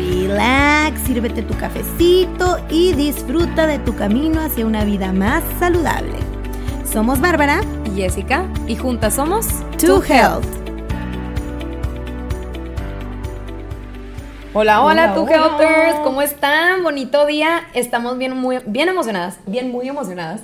relax, sírvete tu cafecito y disfruta de tu camino hacia una vida más saludable. Somos Bárbara y Jessica y juntas somos To Health. Hola, hola, To Healthers, ¿cómo están? Bonito día. Estamos bien, muy, bien emocionadas, bien, muy emocionadas,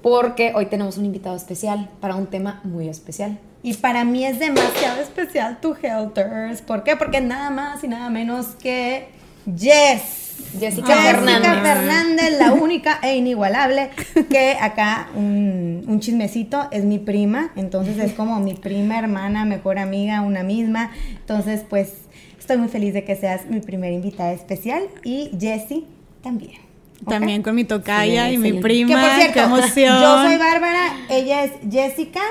porque hoy tenemos un invitado especial para un tema muy especial. Y para mí es demasiado especial tu Helters. ¿Por qué? Porque nada más y nada menos que Jess. Jessica, Fernández. Fernández, la única e inigualable. Que acá un, un, chismecito es mi prima. Entonces es como mi prima, hermana, mejor amiga, una misma. Entonces, pues estoy muy feliz de que seas mi primera invitada especial. Y Jessie también. También con mi tocaya y mi prima. Que por cierto, qué emoción. yo soy Bárbara, ella es Jessica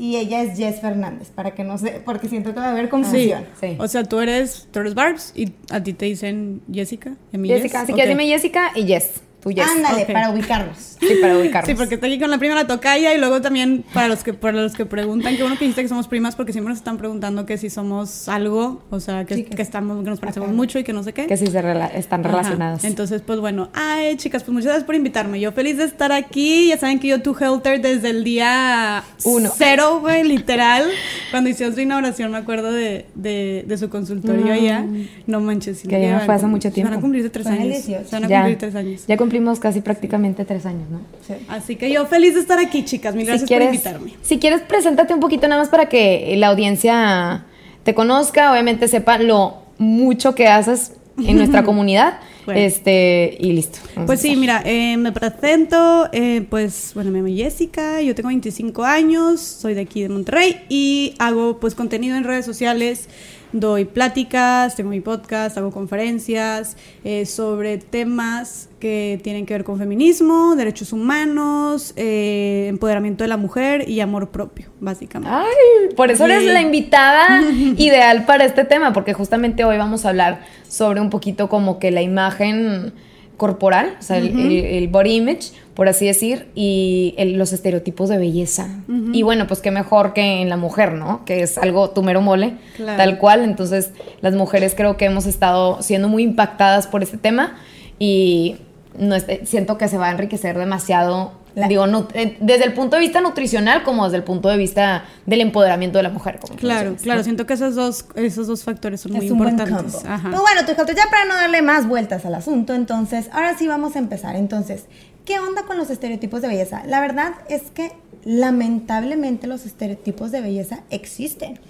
y ella es Jess Fernández, para que no sé, porque siento que va a haber confusión. Sí, O sea, tú eres, tú eres Barbs y a ti te dicen Jessica. ¿Y a mí Jessica, así que dime Jessica y Jess. Ándale, para ubicarlos. Sí, para ubicarlos. Sí, porque está aquí con la prima la tocaya y luego también para los que para los que preguntan, que uno que dijiste que somos primas porque siempre nos están preguntando que si somos algo, o sea, que, que estamos que nos parecemos mucho y que no sé qué. Que si se están relacionadas. Entonces, pues bueno, ay, chicas, pues muchas gracias por invitarme. Yo feliz de estar aquí. Ya saben que yo tu Helter desde el día uno. Cero, güey, literal. Cuando hicieron su inauguración, me acuerdo de, de, de su consultorio allá. No manches. Que ya no fue hace mucho tiempo. Se van a cumplir de tres años. Se van a cumplir tres años. Ya cumplimos casi prácticamente tres años, ¿no? Sí. Así que yo feliz de estar aquí, chicas. Mil gracias por invitarme. Si quieres, preséntate un poquito nada más para que la audiencia te conozca, obviamente sepa lo mucho que haces en nuestra comunidad. Bueno. Este, y listo. Pues sí, mira, eh, me presento, eh, pues, bueno, me llamo Jessica, yo tengo 25 años, soy de aquí de Monterrey y hago pues contenido en redes sociales doy pláticas, tengo mi podcast, hago conferencias eh, sobre temas que tienen que ver con feminismo, derechos humanos, eh, empoderamiento de la mujer y amor propio, básicamente. Ay, por eso eres la invitada ideal para este tema, porque justamente hoy vamos a hablar sobre un poquito como que la imagen corporal, o sea, el, el, body image, por así decir, y los estereotipos de belleza. Y bueno, pues qué mejor que en la mujer, ¿no? Que es algo tu mero mole, tal cual. Entonces, las mujeres creo que hemos estado siendo muy impactadas por este tema y no siento que se va a enriquecer demasiado Digo, eh, desde el punto de vista nutricional como desde el punto de vista del empoderamiento de la mujer. claro, claro, siento que esos dos, esos dos factores son muy importantes. Pero bueno, tu ya para no darle más vueltas al asunto, entonces, ahora sí vamos a empezar. Entonces, ¿qué onda con los estereotipos de belleza? La verdad es que lamentablemente los estereotipos de belleza existen.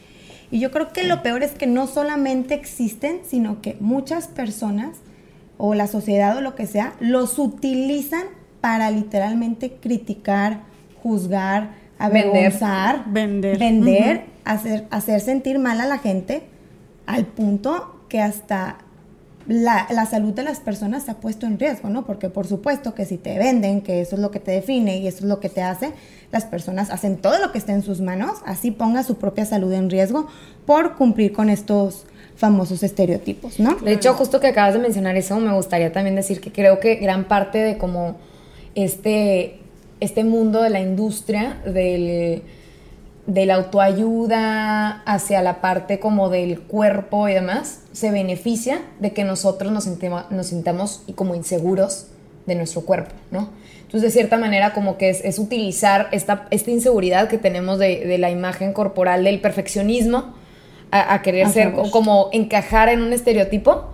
Y yo creo que lo peor es que no solamente existen, sino que muchas personas o la sociedad o lo que sea, los utilizan para literalmente criticar, juzgar, avergonzar, vender, vender, hacer, hacer sentir mal a la gente, al punto que hasta la, la, salud de las personas se ha puesto en riesgo, ¿no? Porque por supuesto que si te venden, que eso es lo que te define y eso es lo que te hace, las personas hacen todo lo que esté en sus manos, así ponga su propia salud en riesgo por cumplir con estos famosos estereotipos, ¿no? De hecho, justo que acabas de mencionar eso, me gustaría también decir que creo que gran parte de como este, este mundo de la industria, del, de la autoayuda hacia la parte como del cuerpo y demás, se beneficia de que nosotros nos, nos sintamos como inseguros de nuestro cuerpo, ¿no? Entonces, de cierta manera, como que es, utilizar esta, esta, inseguridad que tenemos de, la imagen corporal, del perfeccionismo, a, querer ser, como encajar en un estereotipo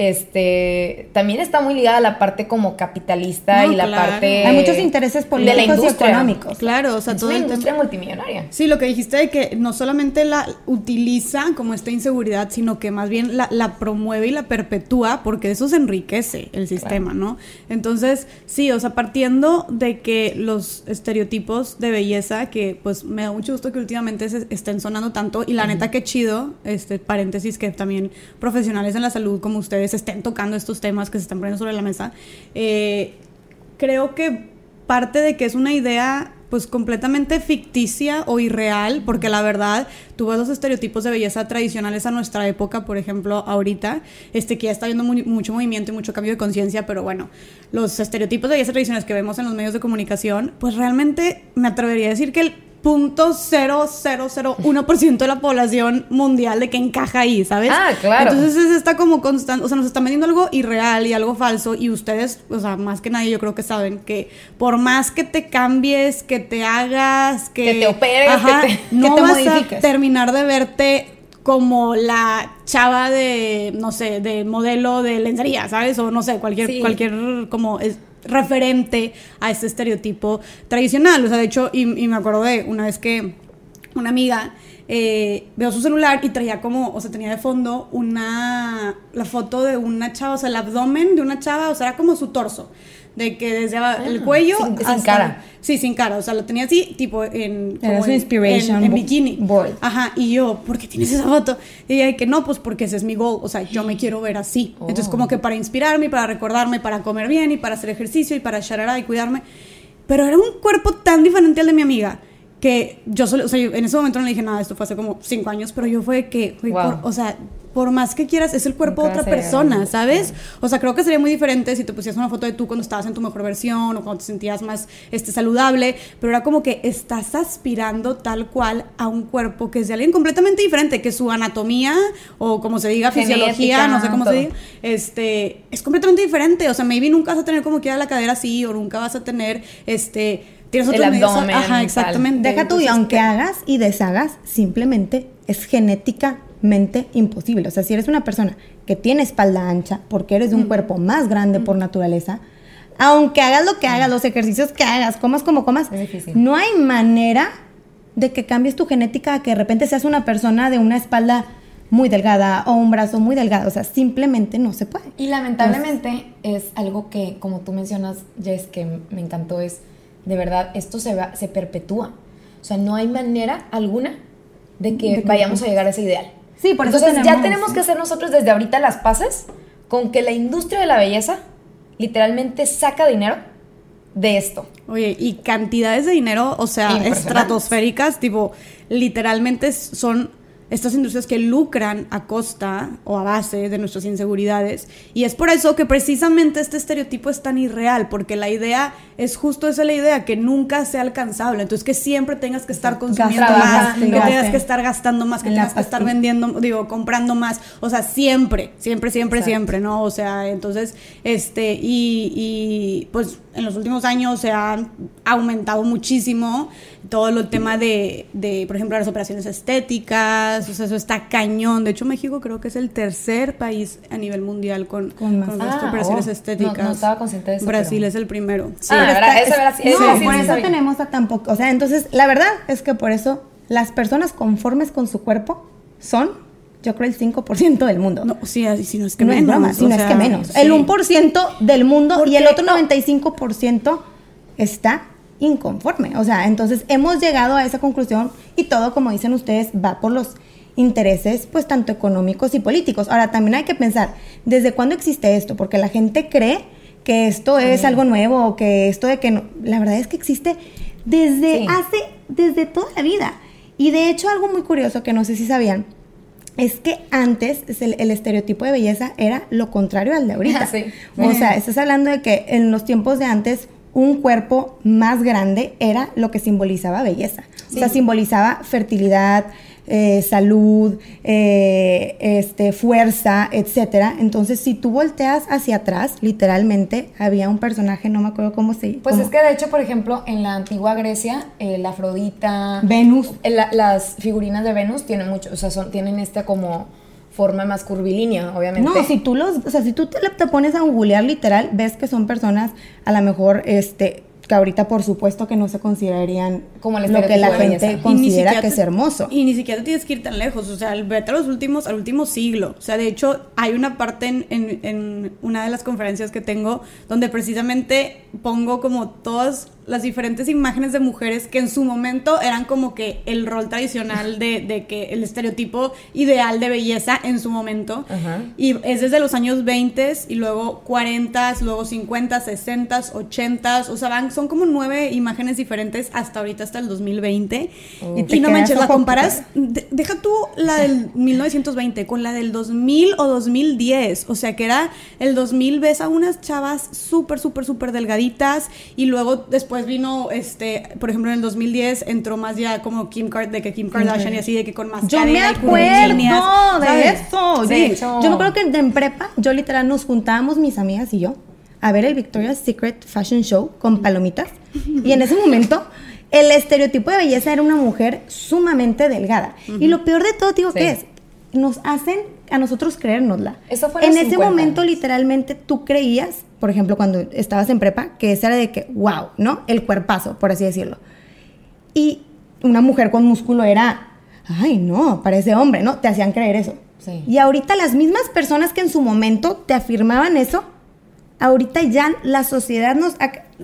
este también está muy ligada a la parte como capitalista y la parte hay muchos intereses políticos y económicos. Claro o sea es una industria multimillonaria. Sí lo que dijiste de que no solamente la utiliza como esta inseguridad sino que más bien la, la promueve y la perpetúa porque eso se enriquece el sistema no entonces sí o sea partiendo de que los estereotipos de belleza que pues me da mucho gusto que últimamente se estén sonando tanto y la neta que chido este paréntesis que también profesionales en la salud como ustedes se estén tocando estos temas que se están poniendo sobre la mesa. Eh, creo que parte de que es una idea pues completamente ficticia o irreal, porque la verdad, tú ves los estereotipos de belleza tradicionales a nuestra época, por ejemplo, ahorita, este que ya está habiendo mucho movimiento y mucho cambio de conciencia, pero bueno, los estereotipos de belleza tradicionales que vemos en los medios de comunicación, pues realmente me atrevería a decir que el .0001% de la población mundial de que encaja ahí, ¿sabes? Ah, claro. Entonces está como constante, o sea, nos está vendiendo algo irreal y algo falso y ustedes, o sea, más que nadie yo creo que saben que por más que te cambies, que te hagas, que, que te operes, que te, no que te vas modifiques. a terminar de verte como la chava de, no sé, de modelo de lencería, ¿sabes? O no sé, cualquier, Sí. cualquier como es- referente a este estereotipo tradicional. O sea, de hecho, y, me acuerdo de una vez que una amiga eh, veo su celular y traía como, o sea, tenía de fondo una, la foto de una chava, o sea, el abdomen de una chava, o sea, era como su torso. De que desde el cuello sin- sin hasta- cara. Sí, sin cara. O sea, lo tenía así, tipo en. Como en- inspiration En, bikini. board. Ajá. Y yo, ¿por qué tienes esa foto? Y ella, que no, pues porque ese es mi goal. O sea, yo me quiero ver así. Entonces, Oh. como que para inspirarme, y para recordarme, para comer bien y para hacer ejercicio y para sharara y cuidarme. Pero era un cuerpo tan diferente al de mi amiga que yo solo, o sea, yo en ese momento no le dije nada, esto fue hace como cinco años, pero yo fue que, güey, Wow. por- o sea, por más que quieras, es el cuerpo de otra persona. ¿sabes? O sea, creo que sería muy diferente si te pusieras una foto de tú cuando estabas en tu mejor versión o cuando te sentías más este, saludable, pero era como que estás aspirando tal cual a un cuerpo que es de alguien completamente diferente, que su anatomía o como se diga, fisiología, no sé cómo todo. se diga, este, es completamente diferente. O sea, maybe nunca vas a tener como quiera la cadera así o nunca vas a tener, este, tienes El medios- abdomen, Ajá, exactamente. Deja tú, y aunque hagas y deshagas, simplemente es genéticamente imposible. O sea, si eres una persona que tiene espalda ancha, porque eres de un cuerpo más grande por naturaleza, aunque hagas lo que hagas, los ejercicios que hagas, comas como comas, Es difícil. no hay manera de que cambies tu genética a que de repente seas una persona de una espalda muy delgada o un brazo muy delgado. O sea, simplemente no se puede. Y lamentablemente es algo que, como tú mencionas, Jess, que me encantó, es de verdad, esto se, va, se perpetúa. O sea, no hay manera alguna de que De que- vayamos a llegar a ese ideal. Sí, por eso Entonces ya tenemos- tenemos que hacer nosotros desde ahorita las paces con que la industria de la belleza literalmente saca dinero de esto. Oye, y cantidades de dinero, o sea, estratosféricas, tipo, literalmente son estas industrias que lucran a costa o a base de nuestras inseguridades. Y es por eso que precisamente este estereotipo es tan irreal, porque la idea es justo esa la idea, que nunca sea alcanzable. Entonces, que siempre tengas que estar consumiendo más, que tengas que estar gastando más, que En tengas que estar vendiendo, digo, comprando más. O sea, siempre, siempre, siempre, Exacto. siempre, ¿no? O sea, entonces, este, y, y, pues en los últimos años se ha aumentado muchísimo todo el tema de, de, por ejemplo, las operaciones estéticas, o sea, eso está cañón. De hecho, México creo que es el tercer país a nivel mundial con, Con Ah, operaciones oh, estéticas. no- no estaba consciente de eso, Brasil pero- es el primero. Sí. Ah, ¿verdad? está- verdad sí- no, sí por sí eso tenemos a tampoco. O sea, entonces, la verdad es que por eso las personas conformes con su cuerpo son, yo creo, el 5% del mundo. No, sí, así, si no es que no es menos. broma, si o no es que menos. sí. El 1% del mundo y el otro 95% está inconforme. O sea, entonces hemos llegado a esa conclusión y todo, como dicen ustedes, va por los intereses, pues tanto económicos y políticos. Ahora, también hay que pensar, ¿desde cuándo existe esto? Porque la gente cree que esto es algo nuevo o que esto de que no... La verdad es que existe desde Sí. hace, desde toda la vida. Y de hecho, algo muy curioso que no sé si sabían, es que antes es el, el estereotipo de belleza era lo contrario al de ahorita. Sí. O sea, estás hablando de que en los tiempos de antes un cuerpo más grande era lo que simbolizaba belleza. O sea, simbolizaba fertilidad, eh, salud, eh, este, fuerza, etcétera. Entonces, si tú volteas hacia atrás, literalmente había un personaje, no me acuerdo cómo se Pues cómo- es que de hecho, por ejemplo, en la antigua Grecia, eh, la Afrodita, Venus. la- las figurinas de Venus tienen mucho, o sea, son, tienen esta como forma más curvilínea, obviamente. No, si tú los, o sea, si tú te, te pones a googlear literal, ves que son personas a lo mejor este que ahorita por supuesto que no se considerarían Como el lo que la gente belleza. Y ni considera siquiera que te- es hermoso. Y ni siquiera tienes que ir tan lejos, o sea, vete a los últimos, al último siglo. O sea, de hecho, hay una parte en, en- en una de las conferencias que tengo donde precisamente pongo como todas las diferentes imágenes de mujeres que en su momento eran como que el rol tradicional de, de que el estereotipo ideal de belleza en su momento. Ajá. Y es desde los años 20 y luego 40, luego 50, 60, 80, o sea, van, son como nueve imágenes diferentes hasta ahorita, hasta el 2020. Y Y, te no manches, la comparas, de- deja tú la del 1920 con la del 2000 o 2010, o sea, que era el 2000 ves a unas chavas súper, súper, súper delgaditas y luego después vino, este, por ejemplo, en el 2010 entró más ya como Kim Kardashian, de que Kim Kardashian y así, de que con más Yo me y acuerdo de eso. De Sí. hecho- Yo me acuerdo que en prepa, yo literal nos juntábamos mis amigas y yo a ver el Victoria's Secret Fashion Show con palomitas. Y en ese momento, el estereotipo de belleza era una mujer sumamente delgada. Y lo peor de todo, digo, Sí. que es? Nos hacen a nosotros creérnosla. Eso fue en ese 50 momento, años. literalmente, tú creías, por ejemplo, cuando estabas en prepa, que ese era de que, wow, ¿no? El cuerpazo, por así decirlo. Y una mujer con músculo era, ay, no, parece hombre, ¿no? Te hacían creer eso. Sí. Y ahorita las mismas personas que en su momento te afirmaban eso, ahorita ya la sociedad nos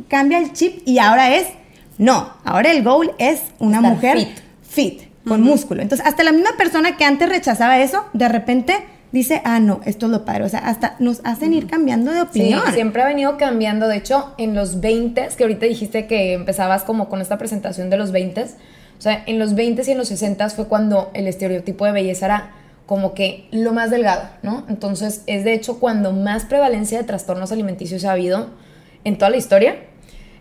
cambia el chip y ahora es, no, ahora el goal es una Estar mujer fit. fit, con músculo. Entonces, hasta la misma persona que antes rechazaba eso, de repente dice, ah, no, esto es lo padre. O sea, hasta nos hacen ir cambiando de Sí, opinión. siempre ha venido cambiando. De hecho, en los 20, que ahorita dijiste que empezabas como con esta presentación de los 20, o sea, en los 20 y en los 60 fue cuando el estereotipo de belleza era como que lo más delgado, ¿no? Entonces, es de hecho cuando más prevalencia de trastornos alimenticios ha habido en toda la historia.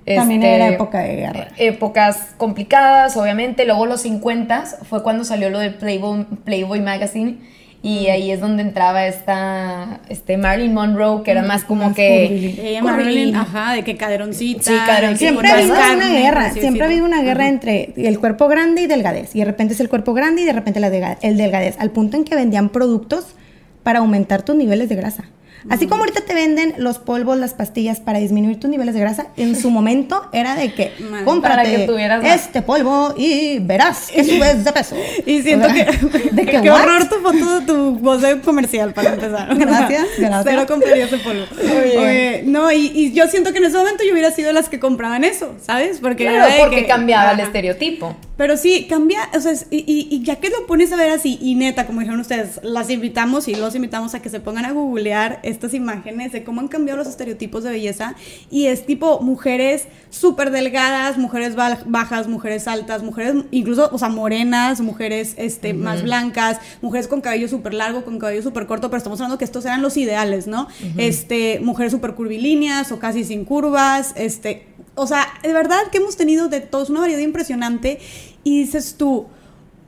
También Este, era época de guerra. épocas complicadas, obviamente. Luego los 50 fue cuando salió lo de Playboy, Playboy Magazine. Y ahí es donde entraba esta este Marilyn Monroe, que era más como más que. Ella. Marilyn, ajá, de que caderoncita. Sí, caderoncita. Siempre ha habido una guerra, siempre ha habido una guerra entre el cuerpo grande y delgadez. Y de repente es el cuerpo grande y de repente la el delgadez. Al punto en que vendían productos para aumentar tus niveles de grasa. Así como ahorita te venden los polvos, las pastillas para disminuir tus niveles de grasa, en su momento era de que Madre. cómprate Para que tuvieras más. este polvo y verás que subes de peso. Y siento O sea, que. de que qué horror tu foto de tu voz de comercial para empezar. Gracias, gracias. Cero compraría ese polvo. Oye, no, y, y yo siento que en ese momento yo hubiera sido las que compraban eso, ¿sabes? Porque Claro, era de porque que- cambiaba el estereotipo. Pero sí, cambia, o sea, y, y- y ya que lo pones a ver así, y neta, como dijeron ustedes, las invitamos y los invitamos a que se pongan a googlear estas imágenes de cómo han cambiado los estereotipos de belleza. Y es tipo mujeres súper delgadas, mujeres ba- bajas, mujeres altas, mujeres incluso, o sea, morenas, mujeres este, más blancas, mujeres con cabello súper largo, con cabello súper corto, pero estamos hablando que estos eran los ideales, ¿no? Este, mujeres súper curvilíneas o casi sin curvas, este, o sea, de verdad que hemos tenido de todos una variedad impresionante y dices tú,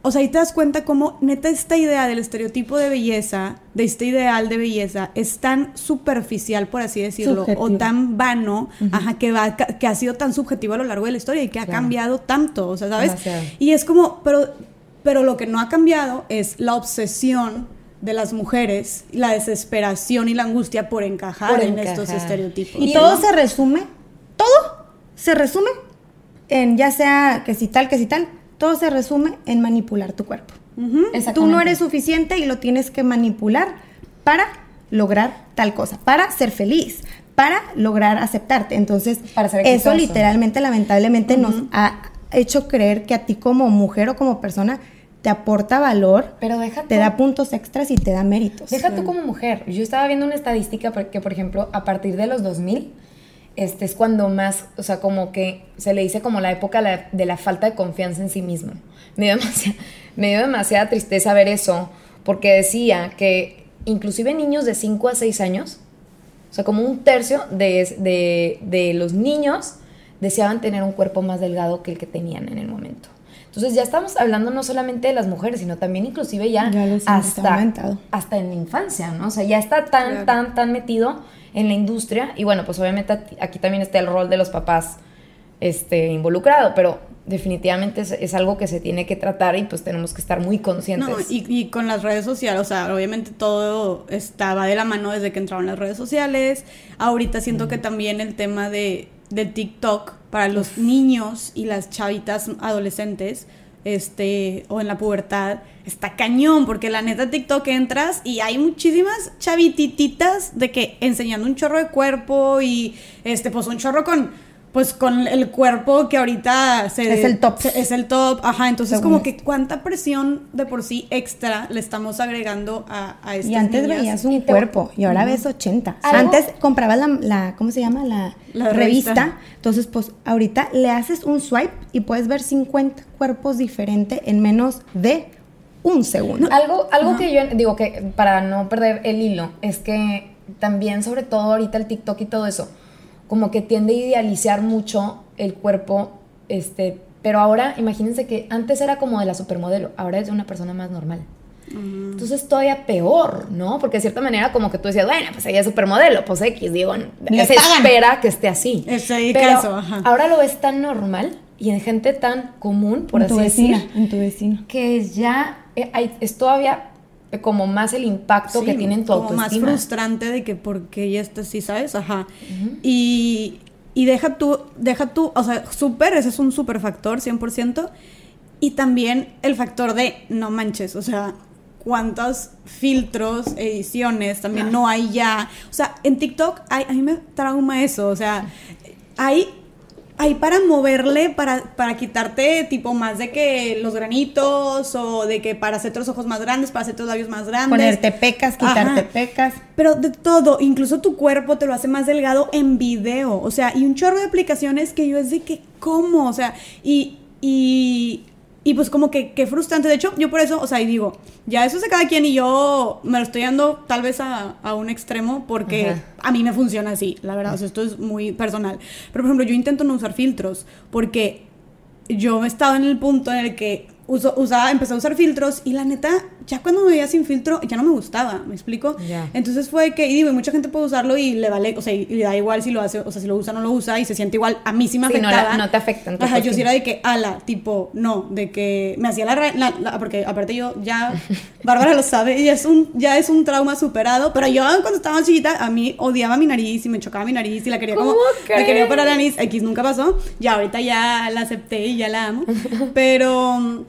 o sea, ahí te das cuenta cómo neta esta idea del estereotipo de belleza, de este ideal de belleza, es tan superficial, por así decirlo, Subjetivo. o tan vano, ajá, que, va, que ha sido tan subjetivo a lo largo de la historia y que ha Claro. cambiado tanto, o sea, ¿sabes? Demasiado. Y es como, pero, pero lo que no ha cambiado es la obsesión de las mujeres, la desesperación y la angustia por encajar Por en estos estereotipos. Y todo se resume, todo se resume en ya sea que si tal, que si tal, todo se resume en manipular tu cuerpo. Tú no eres suficiente y lo tienes que manipular para lograr tal cosa, para ser feliz, para lograr aceptarte. Entonces, Para ser eso literalmente, lamentablemente, nos ha hecho creer que a ti como mujer o como persona te aporta valor, Pero deja te tú- da puntos extras y te da méritos. Deja tú como mujer. Yo estaba viendo una estadística que, por ejemplo, a partir de los 2000, este es cuando más, o sea, como que se le dice como la época de la falta de confianza en sí mismo. Me dio, demasiada, me dio demasiada tristeza ver eso, porque decía que inclusive niños de 5 a 6 años, o sea, como un tercio de, de- de los niños deseaban tener un cuerpo más delgado que el que tenían en el momento. Entonces ya estamos hablando no solamente de las mujeres, sino también inclusive ya, Ya hasta, hasta en la infancia, ¿no? O sea, ya está tan, Claro. tan, tan metido en la industria. Y bueno, pues obviamente aquí- también está el rol de los papás este, involucrado, pero definitivamente es, es algo que se tiene que tratar y pues tenemos que estar muy conscientes. No, y, y con las redes sociales, o sea, obviamente todo estaba de la mano desde que entraron las redes sociales. Ahorita siento que también el tema de, de TikTok para los niños y las chavitas adolescentes, este, o en la pubertad, está cañón, porque la neta TikTok entras y hay muchísimas chavitititas de que enseñando un chorro de cuerpo y, este, pues un chorro con pues con el cuerpo que ahorita se, Es el top. se- es el top, ajá, entonces Según como que cuánta presión de por sí extra le estamos agregando a, a estas Y antes niñas. veías un Y te- cuerpo y ahora ves 80. Algo- Antes comprabas la, la- ¿cómo se llama? La, La revista. revista. Entonces, pues ahorita le haces un swipe y puedes ver 50 cuerpos diferentes en menos de un segundo. Algo, algo que yo digo que para no perder el hilo es que también, sobre todo ahorita el TikTok y todo eso, como que tiende a idealizar mucho el cuerpo, este, pero ahora imagínense que antes era como de la supermodelo, ahora es de una persona más normal. Entonces todavía peor, ¿no? Porque de cierta manera como que tú decías, bueno, pues ella es supermodelo, pues X, digo, Le se pagan. espera que esté así. Se dedica Pero a eso, ajá. ahora lo ves tan normal y en gente tan común, por en tu así vecina, decir, en tu vecino. que ya eh, es todavía como más el impacto que Sí, tiene en tu como más autoestima. frustrante de que porque ya está así, ¿sabes? Ajá. Y, y deja tú, deja tú, o sea, súper, ese es un súper factor, 100%. Y también el factor de, no manches, o sea, cuántos filtros, ediciones también no hay ya. O sea, en TikTok hay, a mí me trauma eso, o sea, hay hay para moverle, para, para quitarte tipo más de que los granitos o de que para hacerte los ojos más grandes, para hacerte los labios más grandes. Ponerte pecas, quitarte Ajá. pecas. Pero de todo, incluso tu cuerpo te lo hace más delgado en video. O sea, y un chorro de aplicaciones que yo es de que, ¿cómo? O sea, y, y, y pues como que, qué frustrante. De hecho, yo por eso, o sea, y digo, ya eso es de cada quien y yo me lo estoy dando tal vez a, a un extremo porque Ajá. a mí me funciona así, la verdad. O sea, esto es muy personal. Pero, por ejemplo, yo intento no usar filtros porque yo he estado en el punto en el que uso, usaba, empecé a usar filtros y la neta, ya cuando me veía sin filtro, ya no me gustaba, ¿me explico? Entonces fue que, y digo, mucha gente puede usarlo y le vale, o sea, y le da igual si lo hace, o sea, si lo usa o no lo usa y se siente igual. A mí sí me Sí, no afectaba. la- no te afecta Ajá, yo sí era de que, ala, tipo, no, de que me hacía la, la- la- porque aparte yo ya, Bárbara lo sabe, y es un, ya es un trauma superado, pero yo cuando estaba chiquita, a mí odiaba mi nariz y me chocaba mi nariz y la quería como, ¿Cómo la quería para la nariz, X nunca pasó, ya ahorita ya la acepté y ya la amo, pero...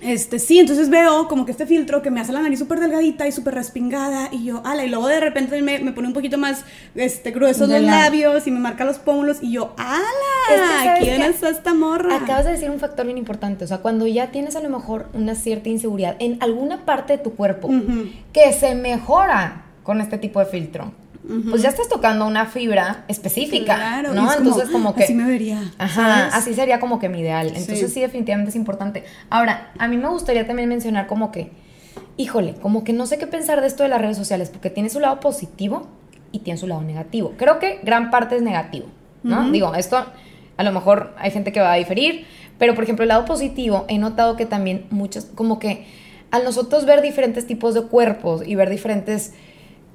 Este, sí, entonces veo como que este filtro que me hace la nariz súper delgadita y súper respingada y yo, ala, y luego de repente me, me pone un poquito más este, gruesos De los la- labios y me marca los pómulos y yo, ala, Es que, ¿sabes ¿quién es esta morra? Acabas de decir un factor bien importante, o sea, cuando ya tienes a lo mejor una cierta inseguridad en alguna parte de tu cuerpo que se mejora con este tipo de filtro, pues ya estás tocando una fibra específica, Claro, ¿no? es Entonces como que así me vería, Ajá, ¿sabes? así sería como que mi ideal. Entonces Sí. sí. definitivamente es importante. Ahora, a mí me gustaría también mencionar como que, híjole, como que no sé qué pensar de esto de las redes sociales, porque tiene su lado positivo y tiene su lado negativo. Creo que gran parte es negativo, ¿no? Digo, esto a lo mejor hay gente que va a diferir, pero por ejemplo, el lado positivo, he notado que también muchos, como que al nosotros ver diferentes tipos de cuerpos y ver diferentes,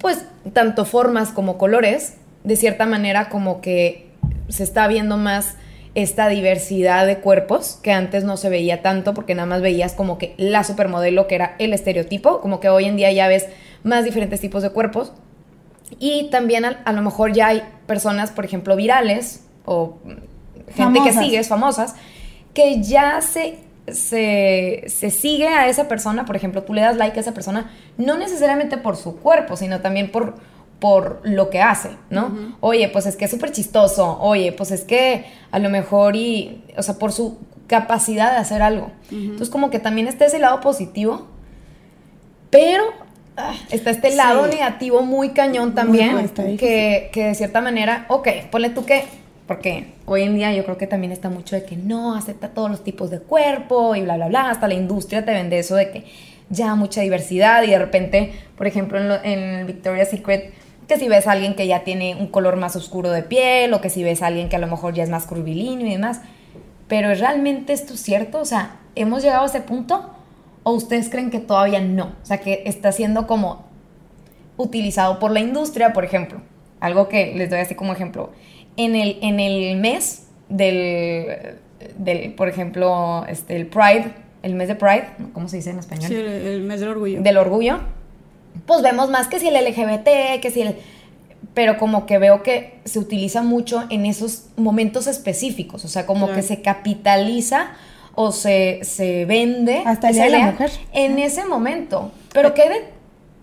pues, tanto formas como colores, de cierta manera como que se está viendo más esta diversidad de cuerpos que antes no se veía tanto porque nada más veías como que la supermodelo que era el estereotipo, como que hoy en día ya ves más diferentes tipos de cuerpos. Y también a, a lo mejor ya hay personas, por ejemplo, virales o gente que sigues, famosas, que ya se, se, se sigue a esa persona, por ejemplo, tú le das like a esa persona, no necesariamente por su cuerpo, sino también por, por lo que hace, ¿no? Oye, pues es que es súper chistoso, oye, pues es que a lo mejor y, o sea, por su capacidad de hacer algo. Entonces como que también está ese lado positivo, pero ah, está este lado Sí. negativo muy cañón también, Muy, que, que de cierta manera, ok, ponle tú que, porque hoy en día yo creo que también está mucho de que no, acepta todos los tipos de cuerpo y bla, bla, bla, hasta la industria te vende eso de que ya mucha diversidad y de repente, por ejemplo, en, en Victoria's Secret, que si ves a alguien que ya tiene un color más oscuro de piel o que si ves a alguien que a lo mejor ya es más curvilíneo y demás, pero ¿realmente esto es cierto? O sea, ¿hemos llegado a ese punto? ¿O ustedes creen que todavía no? O sea, que está siendo como utilizado por la industria, por ejemplo. Algo que les doy así como ejemplo. En el, en el mes del, del, por ejemplo, este, el Pride, el mes de Pride, ¿cómo se dice en español? Sí, el, el mes del orgullo. del orgullo, pues vemos más que si el LGBT, que si el... pero como que veo que se utiliza mucho en esos momentos específicos, o sea, como Claro. que se capitaliza o se, se vende Hasta el Día de la Mujer. en ese momento, pero que de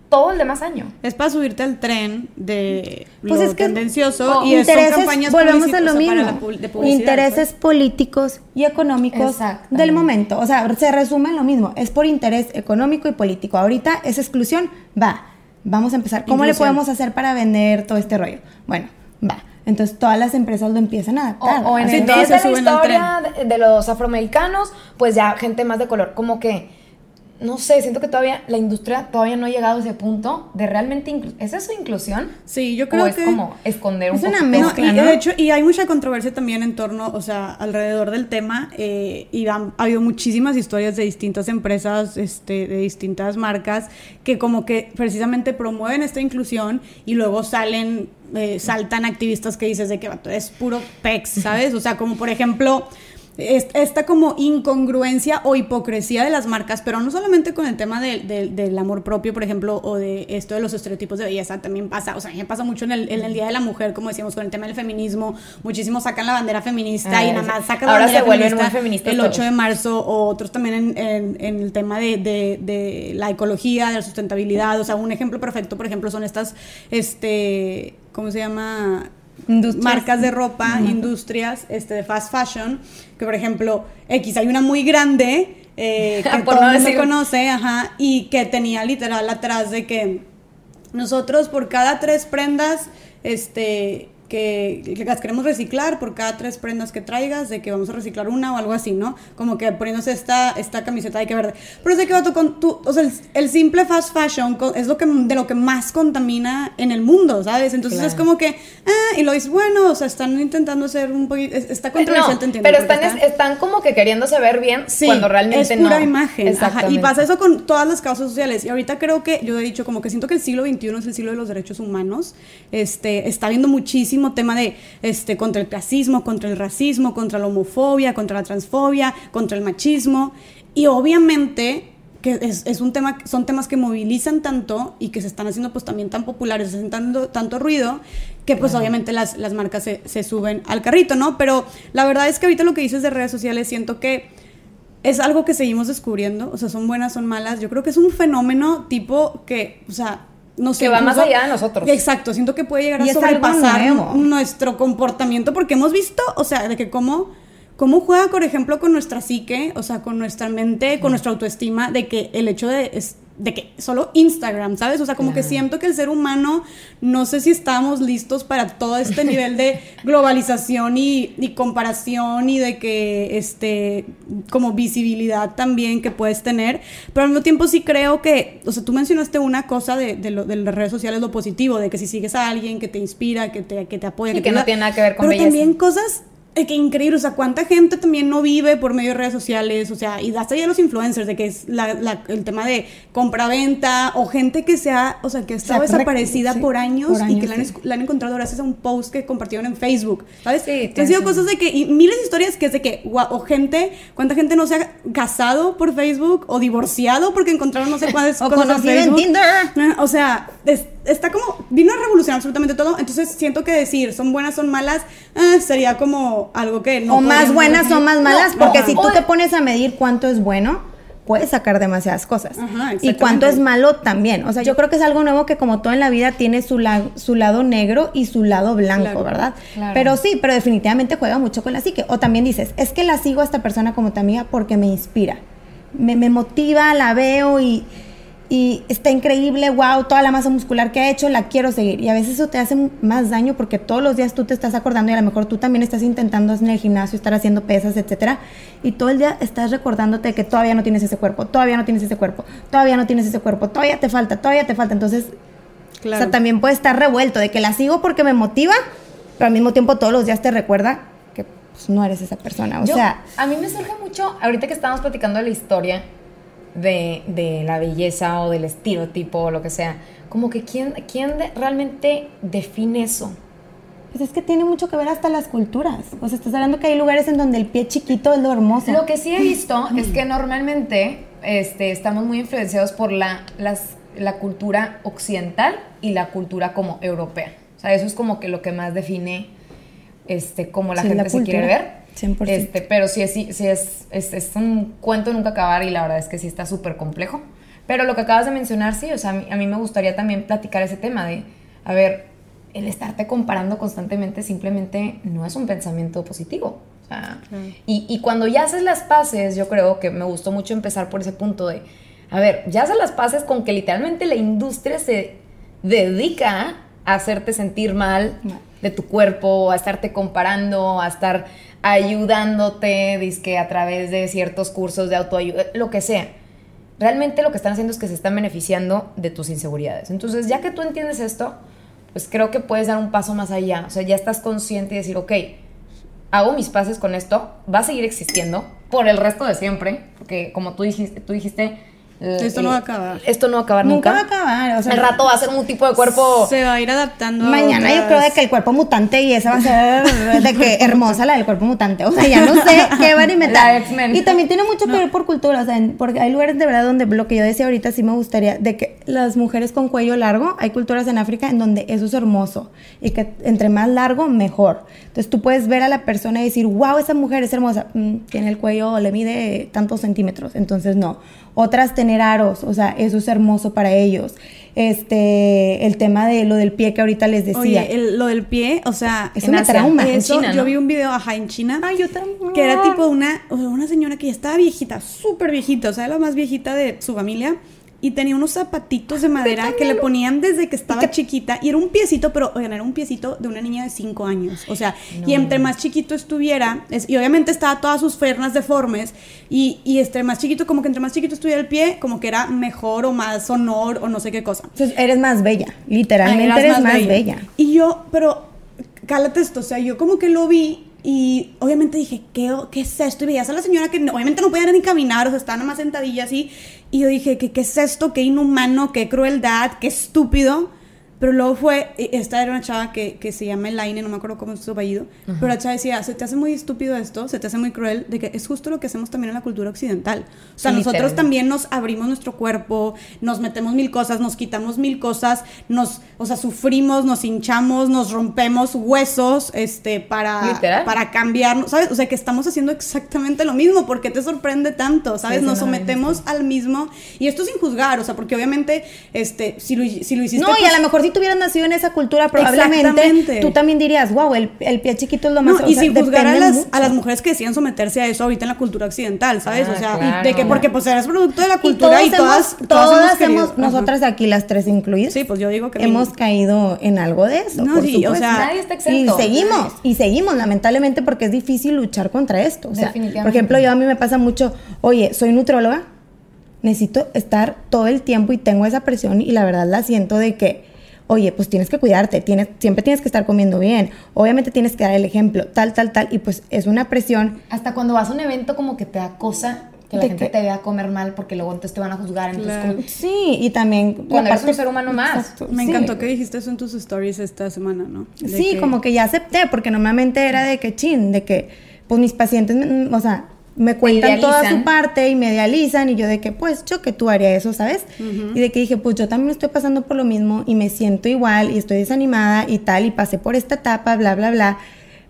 todo el demás año. Es para subirte al tren de Pues lo es que tendencioso oh, y es- son intereses, campañas volvemos a lo o sea, mismo. de publicidad, intereses pues. políticos y económicos del momento. O sea, se resume en lo mismo. Es por interés económico y político. Ahorita esa exclusión va. Vamos a empezar. ¿Cómo le Inclusión. podemos hacer para vender todo este rollo? Bueno, va. Entonces todas las empresas lo empiezan a O, adaptar. o en Así el de la suben al historia de, de los afroamericanos, pues ya gente más de color. Como que, no sé, siento que todavía la industria todavía no ha llegado a ese punto de realmente... ¿Es eso inclusión? Sí, yo creo o es que como esconder un Es una mezcla, No, y de hecho, y hay mucha controversia también en torno, o sea, alrededor del tema, eh, y han- ha habido muchísimas historias de distintas empresas, este, de distintas marcas, que como que precisamente promueven esta inclusión y luego salen, eh, saltan activistas que dices de que es puro pex, ¿sabes? O sea, como por ejemplo... es- Esta como incongruencia o hipocresía de las marcas, pero no solamente con el tema de- de- del amor propio, por ejemplo, o de esto de los estereotipos de belleza, también pasa, o sea, a mí me pasa mucho en el, en el Día de la Mujer, como decíamos, con el tema del feminismo, muchísimos sacan la bandera feminista Ah, y sí. nada más sacan la bandera se vuelven feminista muy feministas el 8 todos. de marzo, o otros también en, en- en el tema de, de- de la ecología, de la sustentabilidad, o sea, un ejemplo perfecto, por ejemplo, son estas, este, ¿cómo se llama? Industrias. marcas de ropa, industrias este, de fast fashion, que por ejemplo, X, hay una muy grande eh, que todo no el mundo conoce, ajá, y que tenía literal atrás de que nosotros por cada tres prendas, este, que, las queremos reciclar, por cada tres prendas que traigas, de que vamos a reciclar una o algo así, ¿no? Como que poniéndose esta, esta camiseta de que verde. Pero sé que vato, con tu, o sea, el, el simple fast fashion es lo que, de lo que más contamina en el mundo, ¿sabes? Entonces Claro. es como que, ah, y lo dices, bueno, o sea, están intentando hacer un poquito, es- está controversial, No, te entiendo. pero están, está- están como que queriéndose ver bien Sí, cuando realmente es pura no. imagen. ajá, Y pasa eso con todas las causas sociales. Y ahorita creo que, yo he dicho, como que siento que el siglo XXI es el siglo de los derechos humanos. Este, está habiendo muchísimo tema de, este, contra el clasismo, contra el racismo, contra la homofobia, contra la transfobia, contra el machismo. Y obviamente que es, es un tema, son temas que movilizan tanto y que se están haciendo pues también tan populares, hacen tanto, tanto ruido, que pues obviamente las, las marcas se, se suben al carrito, ¿no? Pero la verdad es que ahorita lo que dices de redes sociales siento que es algo que seguimos descubriendo, o sea, son buenas, son malas. Yo creo que es un fenómeno tipo que, o sea, no sé. Que va más allá de nosotros. Exacto, siento que puede llegar Y a sobrepasar nuestro comportamiento porque hemos visto, o sea, de que cómo, cómo juega, por ejemplo, con nuestra psique, o sea, con nuestra mente, con nuestra autoestima, de que el hecho de... es- de que solo Instagram, ¿sabes? O sea, como que siento que el ser humano, no sé si estamos listos para todo este nivel de globalización y, y comparación y de que, este, como visibilidad también que puedes tener, pero al mismo tiempo sí creo que, o sea, tú mencionaste una cosa de, de, lo- de las redes sociales, lo positivo, de que si sigues a alguien que te inspira, que te, que te apoya, Y que, no tiene nada que ver con pero belleza. también cosas eh, que increíble, o sea, cuánta gente también no vive por medio de redes sociales, o sea, y hasta ya los influencers, de que es la- la- el tema de compra-venta, o gente que sea, o sea, que ha estado desaparecida sí, por, años por y que la han, la encontrado gracias a un post que compartieron en Facebook, ¿sabes? Sí, han sido cosas de que, y miles de historias que es de que, o gente, cuánta gente no se ha casado por Facebook, o divorciado porque encontraron no sé cuáles O cosas en conocido en. Tinder. O sea, es- está como, vino a revolucionar absolutamente todo, entonces siento que decir son buenas, son malas, ah, sería como algo que no o más buenas decir. o más malas, no, porque no. si tú te pones a medir cuánto es bueno, puedes sacar demasiadas cosas. Ajá, y cuánto es malo también. O sea, yo creo que es algo nuevo que como todo en la vida tiene su, la- su lado negro y su lado blanco, Claro. ¿verdad? Claro. Pero sí, pero definitivamente juega mucho con la psique. O también dices, es que la sigo a esta persona como tu amiga porque me inspira. Me, me motiva, la veo y, y está increíble, wow, toda la masa muscular que ha hecho, la quiero seguir. Y a veces eso te hace más daño porque todos los días tú te estás acordando y a lo mejor tú también estás intentando en el gimnasio, estar haciendo pesas, etcétera, y todo el día estás recordándote que todavía no tienes ese cuerpo, todavía no tienes ese cuerpo, todavía no tienes ese cuerpo, todavía te falta, todavía te falta. Entonces, Claro. o sea, también puede estar revuelto de que la sigo porque me motiva, pero al mismo tiempo todos los días te recuerda que pues, no eres esa persona. O Yo- sea, a mí me surge mucho, ahorita que estábamos platicando de la historia de, de la belleza o del estereotipo o lo que sea, como que quién, quién realmente define eso. pues es que tiene mucho que ver hasta las culturas. O sea, estás hablando que hay lugares en donde el pie chiquito es lo hermoso. Lo que sí he visto es que normalmente este, estamos muy influenciados por la, las- la cultura occidental y la cultura como europea. O sea, eso es como que lo que más define este, cómo la Sí, gente la se quiere ver. 100%. Este, pero sí, es, sí, sí es, es, es un cuento nunca acabar y la verdad es que sí está súper complejo. Pero lo que acabas de mencionar, sí, o sea, a mí, a mí me gustaría también platicar ese tema de, a ver, el estarte comparando constantemente simplemente no es un pensamiento positivo. O sea, y, y cuando ya haces las paces, yo creo que me gustó mucho empezar por ese punto de, a ver, ya haces las paces con que literalmente la industria se dedica a hacerte sentir Mal. de tu cuerpo, a estarte comparando, a estar ayudándote, dizque a través de ciertos cursos de autoayuda, lo que sea. Realmente lo que están haciendo es que se están beneficiando de tus inseguridades. Entonces, ya que tú entiendes esto, pues creo que puedes dar un paso más allá. O sea, ya estás consciente y decir, ok, hago mis pases con esto, va a seguir existiendo por el resto de siempre, porque como tú dijiste, tú dijiste Esto no va a eh, acabar. Esto no va a acabar Nunca nunca. va a acabar. O sea, Al rato va a ser un tipo de cuerpo. Se va a ir adaptando. a Mañana yo creo de que el cuerpo mutante y esa va a ser de que hermosa la del cuerpo mutante. O sea, ya no sé qué van a inventar. Y también tiene mucho que ver por cultura, o sea, porque hay lugares de verdad donde lo que yo decía ahorita sí me gustaría, de que las mujeres con cuello largo, hay culturas en África en donde eso es hermoso y que entre más largo, mejor. Entonces tú puedes ver a la persona y decir, wow, esa mujer es hermosa, Mm, tiene el cuello, le mide tantos centímetros, entonces no. Otras tener aros, o sea, eso es hermoso para ellos. Este, el tema de lo del pie que ahorita les decía. Oye, el- lo del pie, o sea, Es en una trauma. en eso, China, yo vi un video, ajá, en China. Ay, yo también. que era tipo una, una señora que ya estaba viejita, súper viejita, o sea, la más viejita de su familia. Y tenía unos zapatitos de madera que le ponían desde que estaba chiquita. Y era un piecito, pero oigan, era un piecito de una niña de 5 años. O sea, y entre más chiquito estuviera, es- y obviamente estaba todas sus fernas deformes. Y, y entre más chiquito, como que entre más chiquito estuviera el pie, como que era mejor o más honor o no sé qué cosa. Entonces, eres más bella, literalmente Ay, eres más, bella. Y yo, pero, cálate esto, o sea, yo como que lo vi y obviamente dije, ¿qué, qué es esto? Y veías a la señora que no- obviamente no podía ni caminar, o sea, estaba nada más sentadilla así. Y yo dije, ¿qué, ¿qué es esto? ¿Qué inhumano? ¿Qué crueldad? ¿Qué estúpido? Pero luego fue, e- esta era una chava que, que se llama Elaine, no me acuerdo cómo es su apellido, pero la chava decía, se te hace muy estúpido esto, se te hace muy cruel, de que es justo lo que hacemos también en la cultura occidental. O sea, Sí, nosotros también nos abrimos nuestro cuerpo, nos metemos mil cosas, nos quitamos mil cosas, nos, o sea, sufrimos, nos hinchamos, nos rompemos huesos, este, para, Literal. para cambiarnos, ¿sabes? O sea, que estamos haciendo exactamente lo mismo, ¿por qué te sorprende tanto? ¿Sabes? Sí, nos no sometemos al mismo, y esto sin juzgar, o sea, porque obviamente, este, si lo, si lo hiciste... No, y pues- a lo mejor si tú hubieras nacido en esa cultura, probablemente tú también dirías, wow, el, el pie chiquito es lo más No, y sea, sin juzgar a las, mucho. a las mujeres que decían someterse a eso ahorita en la cultura occidental, ¿sabes? Ah, o sea, claro. de que porque pues eres producto de la Y cultura y, todas, hemos, todas, todas hemos nosotras aquí las tres incluidas, Sí, pues yo digo que hemos mi- caído en algo de eso. No, por sí, o sea, Nadie está y exento. seguimos, y seguimos, lamentablemente, porque es difícil luchar contra esto. O sea, Definitivamente. por ejemplo, yo a mí me pasa mucho, oye, soy nutróloga, necesito estar todo el tiempo y tengo esa presión y la verdad la siento de que, oye, pues tienes que cuidarte, tienes, siempre tienes que estar comiendo bien, obviamente tienes que dar el ejemplo, tal, tal, tal, y pues es una presión Hasta cuando vas a un evento como que te da cosa que la gente que- te vea comer mal porque luego entonces te van a juzgar. Entonces, Claro. como- Sí, y también... Cuando eres un ser humano más. Exacto, Me sí. encantó que dijiste eso en tus stories esta semana, ¿no? De Sí, que- como que ya acepté, porque normalmente era de que chin, de que pues mis pacientes, o sea, me cuentan toda su parte y me idealizan y yo de que pues yo que tú haría eso, ¿sabes? Y de que dije, pues yo también estoy pasando por lo mismo y me siento igual y estoy desanimada y tal y pasé por esta etapa, bla, bla, bla,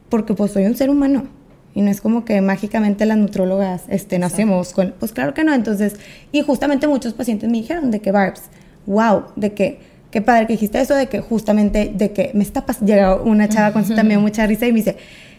porque pues soy un ser humano. Y no es como que mágicamente las nutrólogas este, nacemos con... Pues claro que no. Entonces, y justamente muchos pacientes me dijeron de que, Barbs, wow, de que, qué padre que dijiste eso, de que justamente, de que me está pasando... Llegó una chava con también mucha risa y me dice,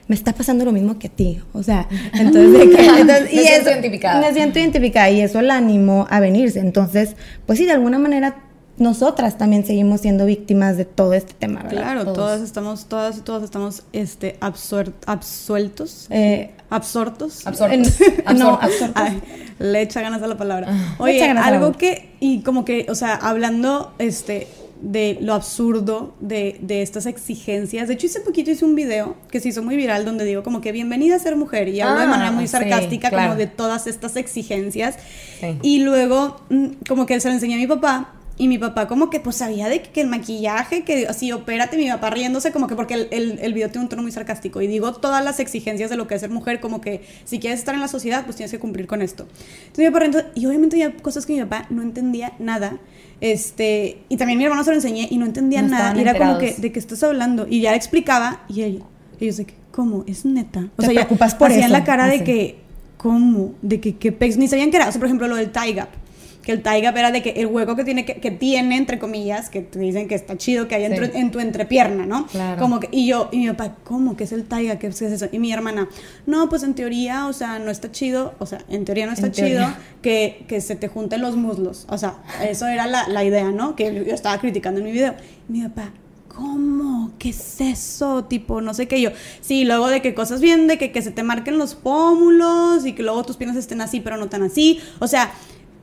me está pasando lo mismo que a ti. O sea, entonces, de que... entonces- Me siento identificada. Me siento identificada y eso la animó a venirse. Entonces, pues sí, de alguna manera nosotras también seguimos siendo víctimas de todo este tema, ¿verdad? Claro, Todos. todas estamos, todas y todos estamos este, absuer- absueltos, Eh, absortos. Absortos. en- no, Absortos. Ay, le echa ganas a la palabra. Oye, algo que, y como que, o sea, hablando este, de lo absurdo de, de estas exigencias. De hecho, hace poquito hice un video que se hizo muy viral donde digo como que bienvenida a ser mujer y hablo de Ah, manera muy sí, sarcástica claro. como de todas estas exigencias. Sí. Y luego, mm, como que se lo enseñé a mi papá. Y mi papá como que pues sabía de que el maquillaje, que así, opérate, mi papá riéndose como que porque el, el, el video tiene un tono muy sarcástico. Y digo todas las exigencias de lo que es ser mujer, como que si quieres estar en la sociedad, pues tienes que cumplir con esto. Entonces mi papá riendo- y obviamente había cosas que mi papá no entendía nada. Este, y también mi hermano se lo enseñé y no entendía No nada. Y era como que, ¿de qué estás hablando? Y ya le explicaba y ella- ellos de que, ¿cómo? ¿Es neta? O sea, ya por hacían eso, la cara de que, ¿cómo? De que, qué pex, ni sabían qué era. O sea, por ejemplo, lo del tie gap. Que el tie gap era de que el hueco que tiene, que, que tiene, entre comillas, que te dicen que está chido, que hay Sí. entre- en tu entrepierna, ¿no? Claro. Como que, y yo, y mi papá, ¿cómo? ¿Qué es el tie gap? ¿Qué es eso? Y mi hermana, no, pues en teoría, o sea, no está chido, o sea, en teoría no está En chido teoría. que, que se te junten los muslos. O sea, eso era la, la idea, ¿no? Que yo estaba criticando en mi video. Y mi papá, ¿cómo? ¿Qué es eso? Tipo, no sé qué yo. Sí, luego de que cosas bien, de que, que se te marquen los pómulos y que luego tus piernas estén así, pero no tan así. O sea,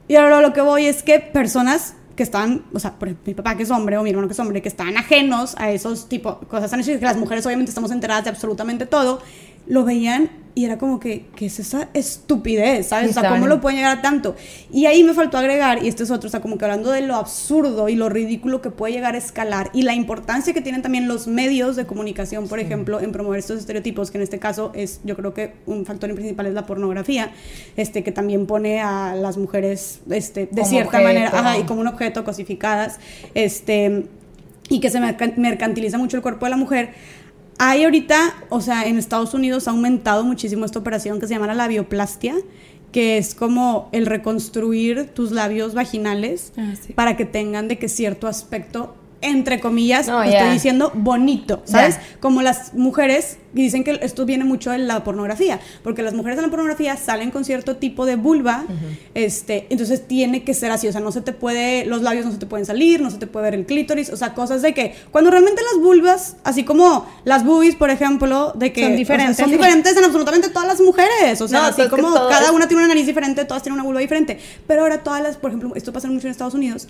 y ahora lo que voy es que personas que están, o sea, por ejemplo, mi papá que es hombre o mi hermano que es hombre, que están ajenos a esos tipo cosas tan hechas, que las mujeres obviamente estamos enteradas de absolutamente todo, lo veían y era como que, ¿qué es esa estupidez? ¿Sabes? O sea. ¿cómo lo pueden llegar a tanto? Y ahí me faltó agregar, y este es otro, o sea, como que hablando de lo absurdo y lo ridículo que puede llegar a escalar y la importancia que tienen también los medios de comunicación, por ejemplo, en promover estos estereotipos, que en este caso es, yo creo que un factor principal es la pornografía, este, que también pone a las mujeres, este, de Como cierta objeto. manera, ajá, y como un objeto cosificadas, este, y que se mercan- mercantiliza mucho el cuerpo de la mujer. Hay ahorita, o sea, en Estados Unidos ha aumentado muchísimo esta operación que se llama la labioplastia, que es como el reconstruir tus labios vaginales Ah, sí. para que tengan de que cierto aspecto, entre comillas, No, estoy diciendo bonito, ¿sabes? Como las mujeres, y dicen que esto viene mucho de la pornografía, porque las mujeres en la pornografía salen con cierto tipo de vulva, este, entonces tiene que ser así, o sea, no se te puede, los labios no se te pueden salir, no se te puede ver el clítoris, o sea, cosas de que, cuando realmente las vulvas, así como las boobies, por ejemplo, de que Son o sea, diferentes. son diferentes en absolutamente todas las mujeres, o sea, No, así es que como cada una tiene una nariz diferente, todas tienen una vulva diferente, pero ahora todas las, por ejemplo, esto pasa mucho en Estados Unidos,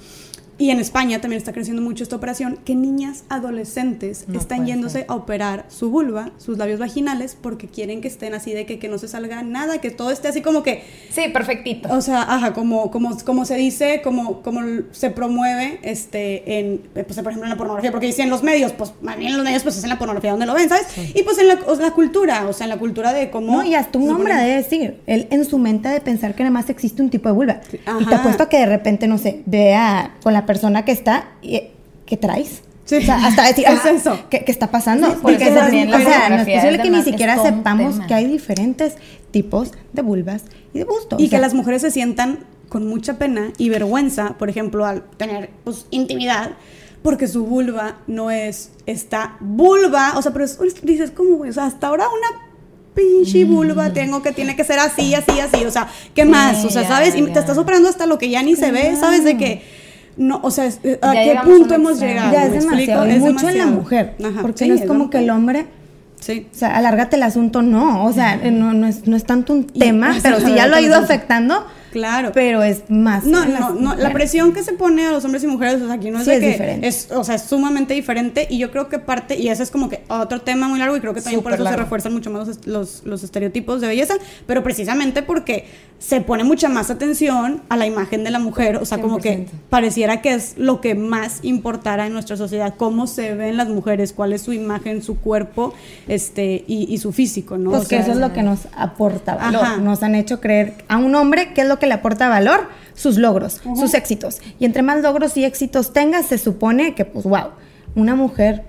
y en España también está creciendo mucho esta operación, que niñas adolescentes No están yéndose ser. a operar su vulva, sus labios vaginales, porque quieren que estén así de que, que no se salga nada, que todo esté así como que, Sí, perfectito. o sea, ajá, como, como, como se dice, como, como se promueve este, en, eh, pues, por ejemplo, en la pornografía, porque dicen los medios, pues, más bien en los medios, pues es en la pornografía donde lo ven, ¿sabes? Y pues en la, o sea, la cultura, o sea, en la cultura de cómo... No, y hasta un hombre debe decir, él en su mente de pensar que nada más existe un tipo de vulva. Y te apuesto a que de repente, no sé, vea con la persona que está, y, eh, ¿qué traes? Sí. O sea, hasta decir, ¿Qué es ah, eso? ¿qué, qué está pasando? Sí, por Porque también o sea, no es posible que ni siquiera sepamos que hay diferentes tipos de vulvas y de busto. Y O sea, que las mujeres se sientan con mucha pena y vergüenza, por ejemplo, al tener pues, intimidad, porque su vulva no es esta vulva. O sea, pero es- dices, ¿cómo, güey? O sea, hasta ahora una pinche vulva tengo que tiene que ser así, así, así. O sea, ¿qué más? O sea, ¿sabes? Y te estás operando hasta lo que ya ni se ve, ¿sabes? De que. No, o sea, es- ¿a Ya qué punto un hemos extremo. llegado? ya es demasiado. Es mucho en la mujer. Ajá, porque sí, no es como que el hombre Sí. O sea, alárgate el asunto, no. O sea, eh, no, no, es, no es tanto un tema, pero sí ya lo ha ido afectando. Claro. Pero es más. No, no, no, la presión que se pone a los hombres y mujeres, o sea, aquí no es Sí de es que diferente. es, o sea, es sumamente diferente y yo creo que parte, y ese es como que otro tema muy largo y creo que también por eso se refuerzan mucho más los, los, los estereotipos de belleza, pero precisamente porque se pone mucha más atención a la imagen de la mujer, o sea, como que 100%. pareciera que es lo que más importara en nuestra sociedad, cómo se ven las mujeres, cuál es su imagen, su cuerpo, este, y, y su físico, ¿no? Pues O que sea, eso es lo que nos aporta valor. Ajá. Nos han hecho creer a un hombre qué es lo que le aporta valor, sus logros, sus éxitos. Y entre más logros y éxitos tengas, se supone que, pues, wow, una mujer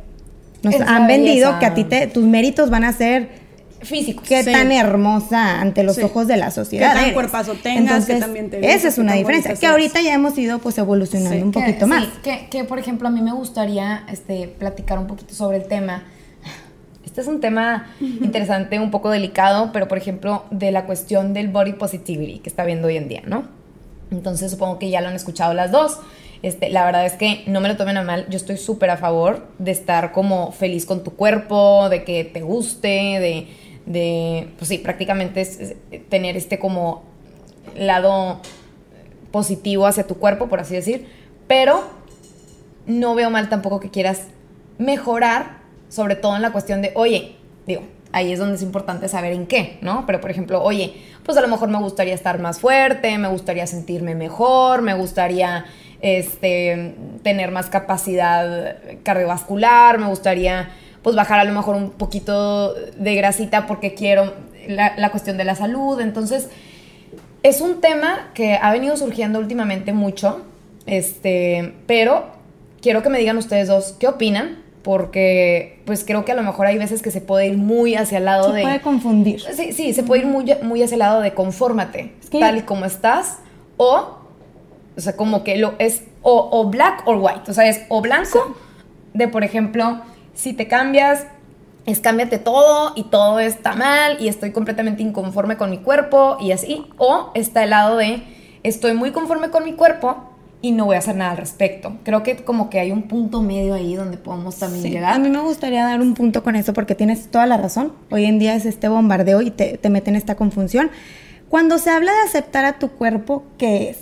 nos Es han vendido que a ti te, tus méritos van a ser Físico. qué Sí. tan hermosa ante los Sí. ojos de la sociedad. Qué tan eres. cuerpazo tengas, que también te Esa es una diferencia. Que ahorita ya hemos ido pues evolucionando Sí. un Que- poquito sí, más. que, que, por ejemplo, a mí me gustaría este, platicar un poquito sobre el tema. Este es un tema interesante, un poco delicado, pero por ejemplo, de la cuestión del body positivity que está viendo hoy en día, ¿no? Entonces supongo que ya lo han escuchado las dos. Este, la verdad es que no me lo tomen a mal, yo estoy súper a favor de estar como feliz con tu cuerpo, de que te guste, de, de pues sí, prácticamente es, tener este como lado positivo hacia tu cuerpo, por así decir, pero no veo mal tampoco que quieras mejorar, sobre todo en la cuestión de, oye, digo, ahí es donde es importante saber en qué, ¿no? Pero por ejemplo, oye, pues a lo mejor me gustaría estar más fuerte, me gustaría sentirme mejor, me gustaría este, tener más capacidad cardiovascular, me gustaría pues bajar a lo mejor un poquito de grasita porque quiero la, la cuestión de la salud, entonces es un tema que ha venido surgiendo últimamente mucho Este, pero quiero que me digan ustedes dos qué opinan, porque pues creo que a lo mejor hay veces que se puede ir muy hacia el lado de... Se puede confundir. Sí, sí, se puede ir muy, muy hacia el lado de confórmate, tal y como estás, o, o sea, como que lo es o, o black or white, o sea, es o blanco, de por ejemplo, si te cambias, es cámbiate todo y todo está mal y estoy completamente inconforme con mi cuerpo y así, o está el lado de estoy muy conforme con mi cuerpo, y no voy a hacer nada al respecto. Creo que como que hay un punto medio ahí donde podemos también llegar. A mí me gustaría dar un punto con eso porque tienes toda la razón. Hoy en día es este bombardeo y te, te mete en esta confusión. Cuando se habla de aceptar a tu cuerpo, ¿qué es?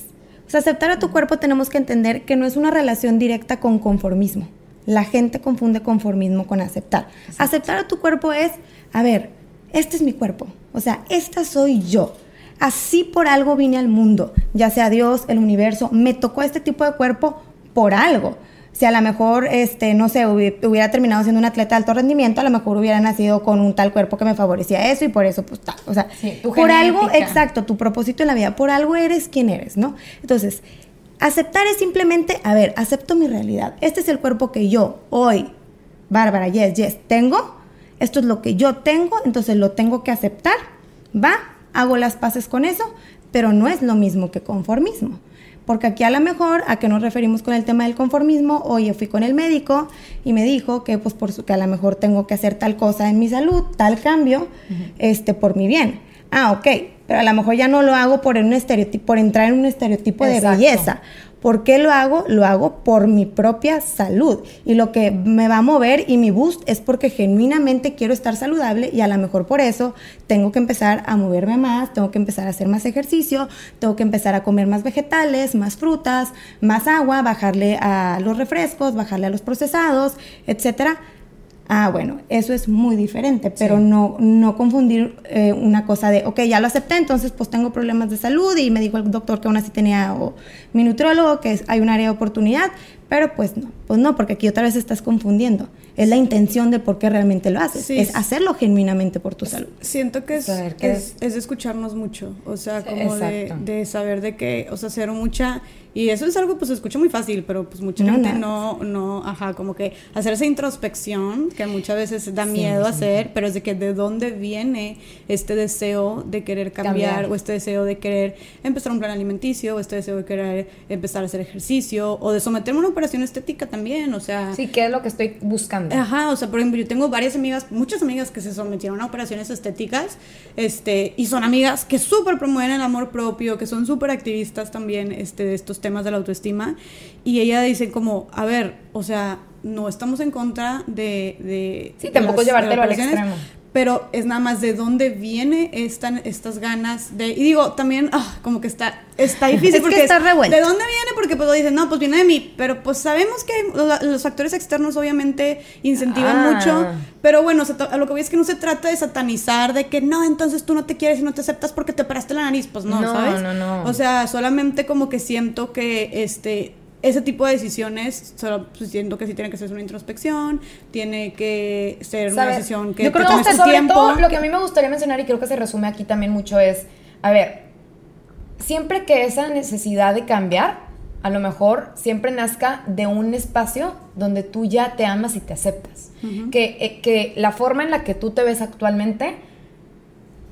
O sea, aceptar a tu cuerpo tenemos que entender que no es una relación directa con conformismo. La gente confunde conformismo con aceptar. Aceptar a tu cuerpo es, a ver, este es mi cuerpo. O sea, esta soy yo Así por algo vine al mundo, ya sea Dios, el universo, me tocó este tipo de cuerpo por algo. Si a lo mejor, este, no sé, hubiera terminado siendo un atleta de alto rendimiento, a lo mejor hubiera nacido con un tal cuerpo que me favorecía eso y por eso, pues tal. O sea, por algo, exacto, tu propósito en la vida, por algo eres quien eres, ¿no? Entonces, aceptar es simplemente, a ver, acepto mi realidad. Este es el cuerpo que yo hoy, Bárbara, yes, yes, tengo. Esto es lo que yo tengo, entonces lo tengo que aceptar, ¿va? hago las paces con eso, pero no es lo mismo que conformismo. Porque aquí a lo mejor, ¿a qué nos referimos con el tema del conformismo? Oye, fui con el médico y me dijo que, pues, por su, que a lo mejor tengo que hacer tal cosa en mi salud, tal cambio, este, por mi bien. Ah, ok, pero a lo mejor ya no lo hago por, un estereotipo, por entrar en un estereotipo de belleza ¿Por qué lo hago? Lo hago por mi propia salud. Y lo que me va a mover y mi boost es porque genuinamente quiero estar saludable y a lo mejor por eso tengo que empezar a moverme más, tengo que empezar a hacer más ejercicio, tengo que empezar a comer más vegetales, más frutas, más agua, bajarle a los refrescos, bajarle a los procesados, etcétera Ah, bueno, eso es muy diferente, pero no, no confundir eh, una cosa de, ok, ya lo acepté, entonces pues tengo problemas de salud y me dijo el doctor que aún así tenía, o mi nutriólogo, que hay un área de oportunidad, pero pues no, pues no, porque aquí otra vez estás confundiendo. Es la intención de por qué realmente lo haces, es hacerlo genuinamente por tu salud. Siento que es, es, es, escucharnos mucho, o sea, como de, de, saber de que, o sea, hacer mucha y eso es algo, pues, se escucha muy fácil, pero pues mucha gente no, no, ajá, como que hacer esa introspección que muchas veces da miedo hacer, pero es de que de dónde viene este deseo de querer cambiar, o este deseo de querer empezar un plan alimenticio o este deseo de querer empezar a hacer ejercicio o de someterme a una operación estética también, o sea... Sí, ¿qué es lo que estoy buscando? Ajá, o sea, por ejemplo, yo tengo varias amigas, muchas amigas que se sometieron a operaciones estéticas, este, y son amigas que súper promueven el amor propio, que son súper activistas también, este, de estos temas de la autoestima. Y ella dice como, a ver, o sea, no estamos en contra de... de sí, tampoco llevártelo al extremo pero es nada más de dónde viene esta, estas ganas de... Y digo, también ah, como que está, está difícil porque... está revuelto. ¿De dónde viene? Porque pues dicen, no, pues viene de mí, pero pues sabemos que los, factores externos obviamente incentivan ah. mucho, pero bueno, a lo que voy es que no se trata de satanizar, de que no, entonces tú no te quieres y no te aceptas porque te paraste la nariz, pues no, no ¿sabes? No, no, no. O sea, solamente como que siento que, este ese tipo de decisiones, solo pues, siento que sí tiene que ser una introspección, tiene que ser una decisión que Yo creo que sobre todo lo que a mí me gustaría mencionar y creo que se resume aquí también mucho es, a ver, siempre que esa necesidad de cambiar, a lo mejor siempre nazca de un espacio donde tú ya te amas y te aceptas. que, eh, que la forma en la que tú te ves actualmente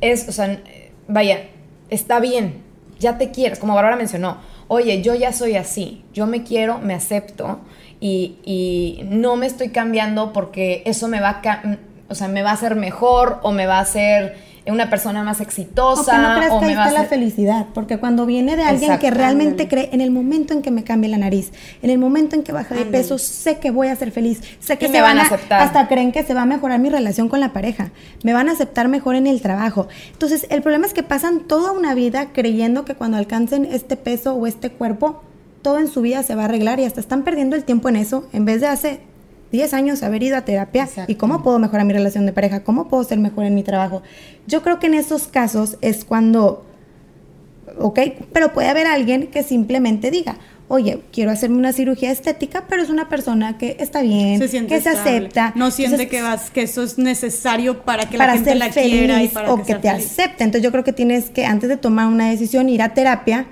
es, o sea, vaya, está bien, ya te quieres, como Bárbara mencionó oye, yo ya soy así, yo me quiero, me acepto y, no me estoy cambiando porque eso me va a, o sea, me va a hacer mejor o me va a hacer una persona más exitosa. O, no creas que ahí está la felicidad, porque cuando viene de alguien que realmente cree, en el momento en que me cambie la nariz, en el momento en que baja de peso, sé que voy a ser feliz, sé que se me van a aceptar. Hasta creen que se va a mejorar mi relación con la pareja, me van a aceptar mejor en el trabajo. Entonces, el problema es que pasan toda una vida creyendo que cuando alcancen este peso o este cuerpo, todo en su vida se va a arreglar y hasta están perdiendo el tiempo en eso en vez de hace 10 años haber ido a terapia y cómo puedo mejorar mi relación de pareja, cómo puedo ser mejor en mi trabajo. Yo creo que en esos casos es cuando, ok, pero puede haber alguien que simplemente diga, oye, quiero hacerme una cirugía estética, pero es una persona que está bien, que se acepta. No siente que, vas, que eso es necesario para que la gente la quiera y para o que, te acepte. Entonces yo creo que tienes que, antes de tomar una decisión, ir a terapia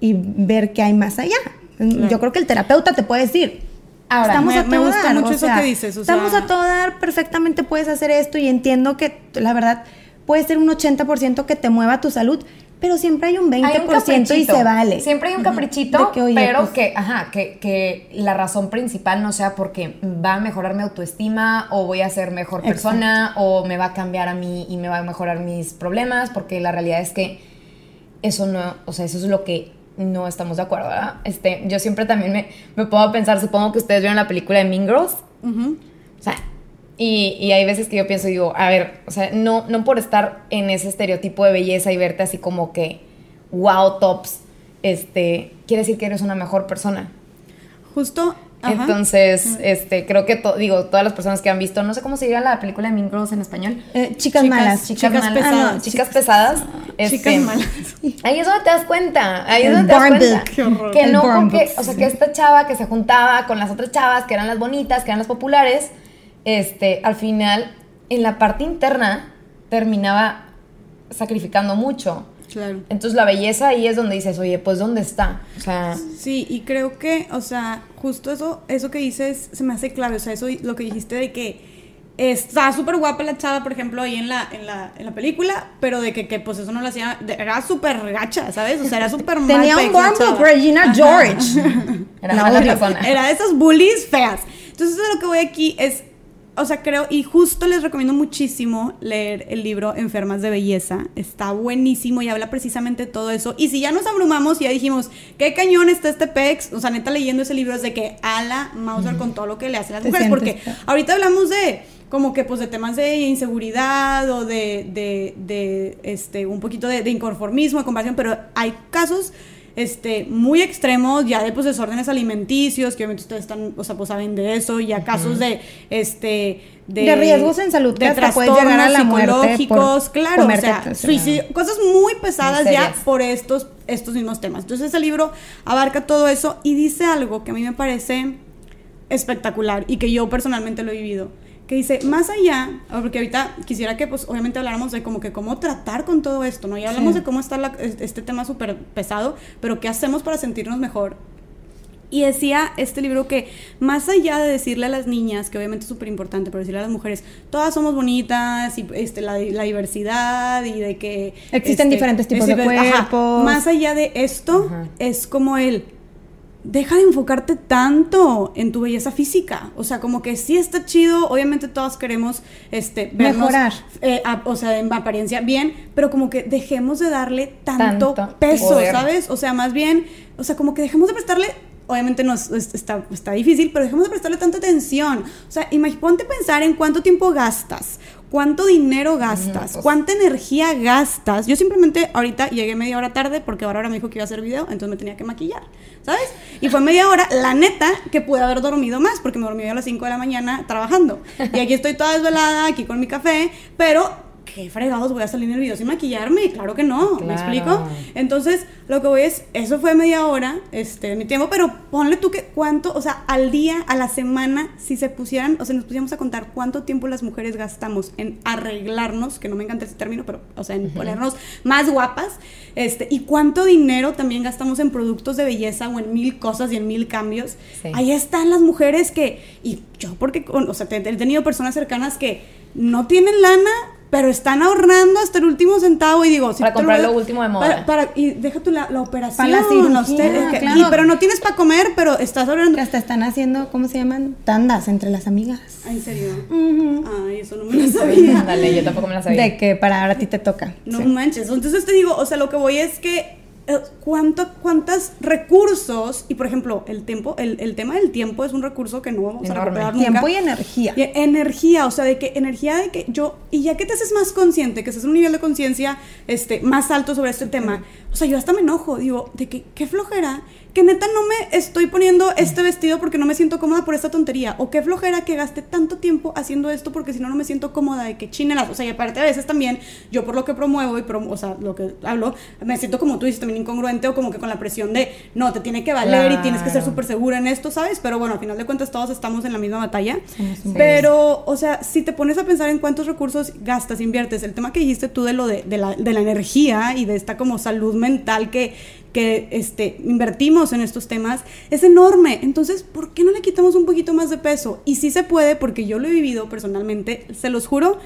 y ver qué hay más allá. Yo creo que el terapeuta te puede decir, Ahora, estamos me- a me todo gusta dar, mucho o eso que dices, o estamos sea- a todo dar, perfectamente puedes hacer esto y entiendo que la verdad puede ser un 80% que te mueva tu salud, pero siempre hay un 20% Hay un y se vale. Siempre hay un caprichito, De que, oye, pero pues- que, ajá, que, que la razón principal no sea porque va a mejorar mi autoestima o voy a ser mejor persona o me va a cambiar a mí y me va a mejorar mis problemas, porque la realidad es que eso no, o sea, eso es lo que no estamos de acuerdo, ¿verdad? Este, yo siempre también me, me puedo a pensar, supongo que ustedes vieron la película de Mean Girls, o sea, y, y hay veces que yo pienso y digo, a ver, o sea, no, no por estar en ese estereotipo de belleza y verte así como que wow tops, este, quiere decir que eres una mejor persona. Justo. ajá. Entonces, este, creo que, to- digo, todas las personas que han visto, no sé cómo se diría la película de Mean Girls en español. Eh, chicas, Chicas- malas. Chicas, Chicas malas. pesadas. Ah, no, chicas pesadas. Este, Chicas malas. Ahí es donde te das cuenta. Ahí es El donde te das cuenta. Que El no, porque, book, o sea, sí. que esta chava que se juntaba con las otras chavas, que eran las bonitas, que eran las populares, este, al final, en la parte interna, terminaba sacrificando mucho. Claro. Entonces la belleza ahí es donde dices, oye, pues ¿dónde está? O sea, Sí, y creo que, o sea, justo eso, eso que dices se me hace clave, o sea, eso lo que dijiste de que está súper guapa la chava, por ejemplo, ahí en la, en la, en la película, pero de que, que, pues eso no lo hacía, de- era súper gacha, ¿sabes? O sea, era súper mal Tenía un book. Regina Ajá. George. era No, mala persona. Era de esas bullies feas. Entonces, a lo que voy aquí es, o sea, creo, y justo les recomiendo muchísimo leer el libro Enfermas de Belleza. Está buenísimo y habla precisamente de todo eso. Y si ya nos abrumamos y ya dijimos, ¿qué cañón está este pex? O sea, neta, leyendo ese libro es de que a la Mauser con todo lo que le hacen las mujeres. Porque ahorita hablamos de como que pues de temas de inseguridad o de, de, de, este un poquito de, de inconformismo, de comparación, pero hay casos este muy extremos ya de pues desórdenes alimenticios, que obviamente ustedes están, o sea, pues saben de eso, ya casos de este De riesgos en salud que de hasta puedes llegar a la trastornos psicológicos, por claro, o sea, suicidio, cosas muy pesadas Muy ya por estos estos mismos temas. Entonces, ese libro abarca todo eso y dice algo que a mí me parece espectacular y que yo personalmente lo he vivido. Que dice, más allá, porque ahorita quisiera que pues obviamente habláramos de como que cómo tratar con todo esto, ¿no? Ya hablamos Sí. de cómo está la- este tema súper pesado, pero qué hacemos para sentirnos mejor. Y decía este libro que más allá de decirle a las niñas, que obviamente es súper importante, pero decirle a las mujeres, todas somos bonitas y este, la, la diversidad y de que... Existen este, diferentes tipos de existen- ajá, cuerpos. más allá de esto, Ajá. es como el... Deja de enfocarte tanto en tu belleza física. O sea, como que sí está chido. Obviamente todas queremos este, vernos, Mejorar. eh, a- o sea, en apariencia bien, pero como que dejemos de darle tanto, Tanto peso, poder. ¿sabes? O sea, más bien, o sea, como que dejemos de prestarle, obviamente no es- es- está, está difícil, pero dejemos de prestarle tanta atención. O sea, ponte a pensar en cuánto tiempo gastas, cuánto dinero gastas, cuánta energía gastas. Yo simplemente ahorita llegué media hora tarde porque ahora me dijo que iba a hacer video, entonces me tenía que maquillar, ¿sabes? Y fue media hora, la neta, que pude haber dormido más porque me dormí a las 5 de la mañana trabajando. Y aquí estoy toda desvelada, aquí con mi café, pero... ¿Qué fregados voy a salir en el video sin maquillarme? Claro que no, ¿me explico? Entonces, lo que voy es, eso fue media hora, este, mi tiempo, pero ponle tú que cuánto, o sea, al día, a la semana, si se pusieran, o sea, nos pusiéramos a contar cuánto tiempo las mujeres gastamos en arreglarnos, que no me encanta ese término, pero, o sea, en ponernos más guapas, este, y cuánto dinero también gastamos en productos de belleza o en mil cosas y en mil cambios. Sí. Ahí están las mujeres que, y yo porque, o sea, he tenido personas cercanas que no tienen lana, pero están ahorrando hasta el último centavo y digo, si Para comprar lo último de moda. Para, para- y deja tú la, la operación. Para la no cirugía, que- claro. y- pero no tienes para comer, pero estás ahorrando. Que hasta están haciendo, ¿cómo se llaman? Tandas entre las amigas. Ay, ¿En serio? Ay, eso no me lo sabía. Dale, yo tampoco me la sabía. De que para ahora a ti te toca. No Sí. manches. Entonces te digo, o sea, lo que voy es que cuánto, cuántos recursos, y por ejemplo, el tiempo, el, el tema del tiempo es un recurso que no vamos a recuperar nunca. Tiempo y energía. Y energía, o sea, de que energía de que yo, y ya que te haces más consciente, que estás en un nivel de conciencia este, más alto sobre este tema, o sea, yo hasta me enojo, digo, de que qué flojera, que neta no me estoy poniendo este vestido porque no me siento cómoda por esta tontería, o qué flojera que gaste tanto tiempo haciendo esto porque si no, no me siento cómoda, de que chinelas, o sea, y aparte a veces también, yo por lo que promuevo y, promo- o sea, lo que hablo, me siento como tú dices, también incongruente o como que con la presión de, no, te tiene que valer y tienes que ser súper segura en esto, ¿sabes? Pero bueno, al final de cuentas todos estamos en la misma batalla. Pero, o sea, si te pones a pensar en cuántos recursos gastas, inviertes, el tema que dijiste tú de lo de, de la, de la energía y de esta como salud mental que que este, invertimos en estos temas es enorme. Entonces, ¿por qué no le quitamos un poquito más de peso? Y sí se puede, porque yo lo he vivido personalmente, se los juro.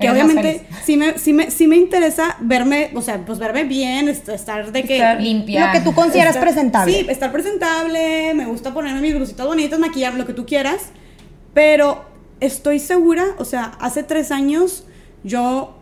Que Eres obviamente sí me, sí, me, sí me interesa verme, o sea, pues verme bien, est- estar de que... Estar limpia. Lo que tú consideras Estar- presentable. Sí, estar presentable, me gusta ponerme mis blusitas bonitas, maquillar, lo que tú quieras, pero estoy segura, o sea, hace tres años yo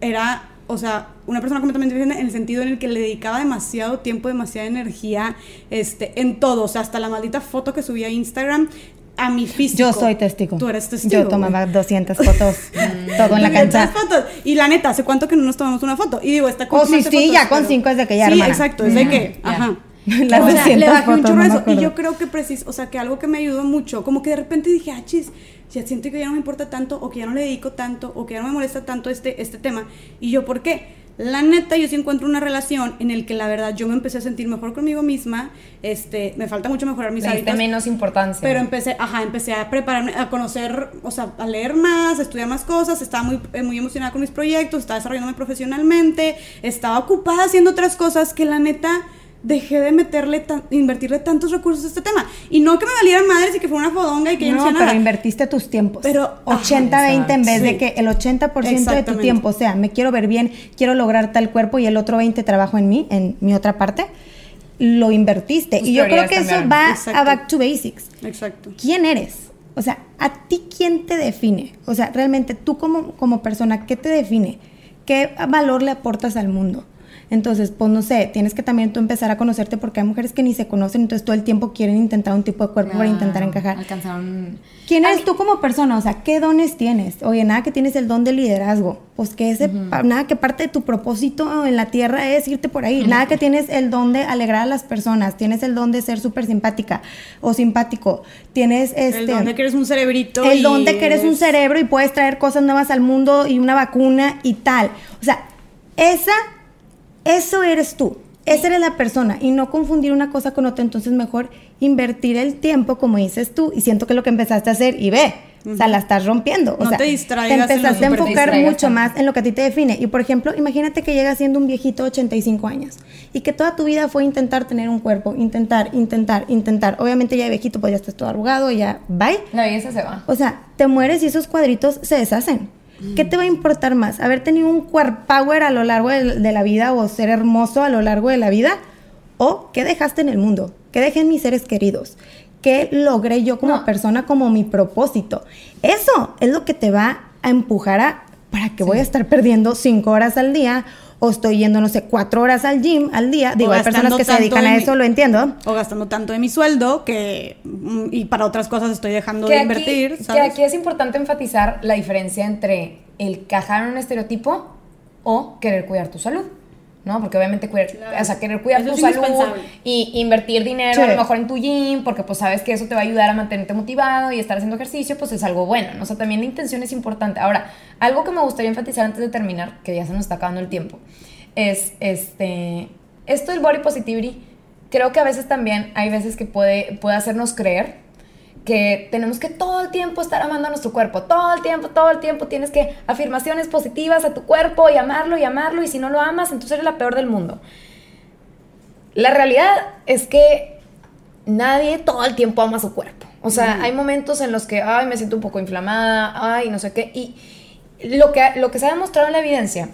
era, o sea, una persona completamente diferente en el sentido en el que le dedicaba demasiado tiempo, demasiada energía, este, en todo, o sea, hasta la maldita foto que subí a Instagram, a mi físico. Yo soy testigo. Tú eres testigo. Yo tomaba 200 fotos, todo en la 200 cancha. fotos. Y la neta, ¿hace cuánto que no nos tomamos una foto? Y digo, está Oh, sí, sí, fotos, ya con pero- cinco es de que ya, Sí, hermana. exacto, es de que, ajá. Las o sea, 200 le bajé un fotos, chorro no a me eso. Y yo creo que precis, o sea, que algo que me ayudó mucho, como que de repente dije, ah, chis, ya siento que ya no me importa tanto, o que ya no le dedico tanto, o que ya no me molesta tanto este, este tema. Y yo, ¿por qué? La neta, yo sí encuentro una relación en el que la verdad yo me empecé a sentir mejor conmigo misma, este, me falta mucho mejorar mis diste hábitos. menos importancia. Pero empecé, ajá, empecé a prepararme, a conocer, o sea, a leer más, a estudiar más cosas, estaba muy, eh, muy emocionada con mis proyectos, estaba desarrollándome profesionalmente, estaba ocupada haciendo otras cosas que la neta dejé de meterle, tan- invertirle tantos recursos a este tema. Y no que me valieran madres y que fuera una fodonga y que yo no, No, hacía pero nada. invertiste tus tiempos. Pero, ajá, 80-20 en vez sí. de que el 80% de tu tiempo, o sea, me quiero ver bien, quiero lograr tal cuerpo y el otro 20 trabajo en mí, en mi otra parte, lo invertiste. Tus y yo creo que eso va Exacto. a back to basics. Exacto. ¿Quién eres? O sea, ¿a ti quién te define? O sea, realmente tú como, como persona, ¿qué te define? ¿Qué valor le aportas al mundo? Entonces, pues no sé, tienes que también tú empezar a conocerte porque hay mujeres que ni se conocen, entonces todo el tiempo quieren intentar un tipo de cuerpo para intentar encajar. Alcanzar un... ¿Quién eres mí- tú como persona? O sea, ¿qué dones tienes? Oye, nada que tienes el don de liderazgo. Pues que ese, pa- nada que parte de tu propósito en la tierra es irte por ahí. Nada que tienes el don de alegrar a las personas. Tienes el don de ser súper simpática o simpático. Tienes este... el don de que eres un cerebrito. el y don de que eres un cerebro y puedes traer cosas nuevas al mundo y una vacuna y tal. O sea, esa, eso eres tú. Esa eres la persona y no confundir una cosa con otra. Entonces, mejor invertir el tiempo, como dices tú, y siento que lo que empezaste a hacer y ve. O sea, la estás rompiendo. O No sea, te distraigas lo empezaste a enfocar mucho más en lo que a ti te define. Y por ejemplo, imagínate que llegas siendo un viejito de 85 años y que toda tu vida fue intentar tener un cuerpo, intentar, intentar, intentar. Obviamente ya de viejito, pues ya estás todo arrugado, ya bye. La belleza se va. O sea, te mueres y esos cuadritos se deshacen. ¿Qué te va a importar más? ¿Haber tenido un power a lo largo de, de la vida o ser hermoso a lo largo de la vida? ¿O qué dejaste en el mundo? ¿Qué dejé en mis seres queridos? ¿Qué logré yo como No. persona, como mi propósito? Eso es lo que te va a empujar a, ¿para que voy a estar perdiendo cinco horas al día? O estoy yendo, no sé, cuatro horas al gym al día. Digo, hay personas que se dedican de a mi- eso, lo entiendo. O gastando tanto de mi sueldo que. mm, Y para otras cosas estoy dejando que de aquí, invertir. que ¿sabes? aquí es importante enfatizar la diferencia entre el cajar en un estereotipo o querer cuidar tu salud. ¿No? Porque obviamente cuidar, Claro. o sea, querer cuidar Eso tu salud y invertir dinero Sí. a lo mejor en tu gym, porque pues sabes que eso te va a ayudar a mantenerte motivado y estar haciendo ejercicio, pues es algo bueno. ¿no? O sea, también la intención es importante. Ahora, algo que me gustaría enfatizar antes de terminar, que ya se nos está acabando el tiempo, es este, esto del body positivity, creo que a veces también hay veces que puede, puede hacernos creer que tenemos que todo el tiempo estar amando a nuestro cuerpo, todo el tiempo, todo el tiempo tienes que afirmaciones positivas a tu cuerpo y amarlo y amarlo y si no lo amas, entonces eres la peor del mundo. La realidad es que nadie todo el tiempo ama su cuerpo. O sea, hay momentos en los que, ay, me siento un poco inflamada, ay, no sé qué. Y lo que, lo que se ha demostrado en la evidencia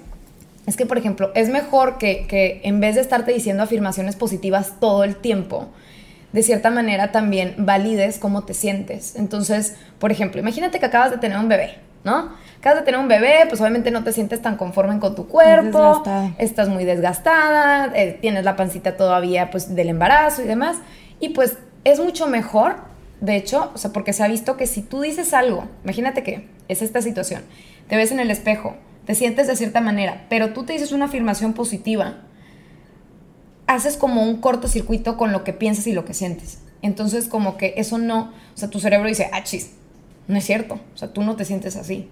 es que, por ejemplo, es mejor que, que en vez de estarte diciendo afirmaciones positivas todo el tiempo, de cierta manera también valides cómo te sientes. Entonces, por ejemplo, imagínate que acabas de tener un bebé, ¿no? Acabas de tener un bebé, pues obviamente no te sientes tan conforme con tu cuerpo, estás muy desgastada, eh, tienes la pancita todavía pues del embarazo y demás, y pues es mucho mejor, de hecho, o sea, porque se ha visto que si tú dices algo, imagínate que es esta situación, te ves en el espejo, te sientes de cierta manera, pero tú te dices una afirmación positiva, haces como un cortocircuito con lo que piensas y lo que sientes. Entonces, como que eso no, o sea, tu cerebro dice, ah, chis, no es cierto, o sea, tú no te sientes así,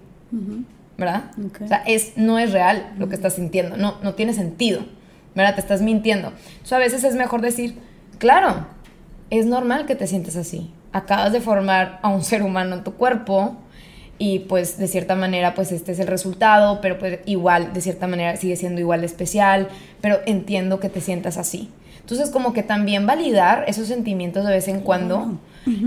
¿verdad? Ok. O sea, es, no es real lo que estás sintiendo, no, no tiene sentido, ¿verdad? Te estás mintiendo. Entonces, a veces es mejor decir, claro, es normal que te sientes así. Acabas de formar a un ser humano en tu cuerpo y pues de cierta manera pues este es el resultado, pero pues igual de cierta manera sigue siendo igual de especial, pero entiendo que te sientas así. Entonces, como que también validar esos sentimientos de vez en cuando.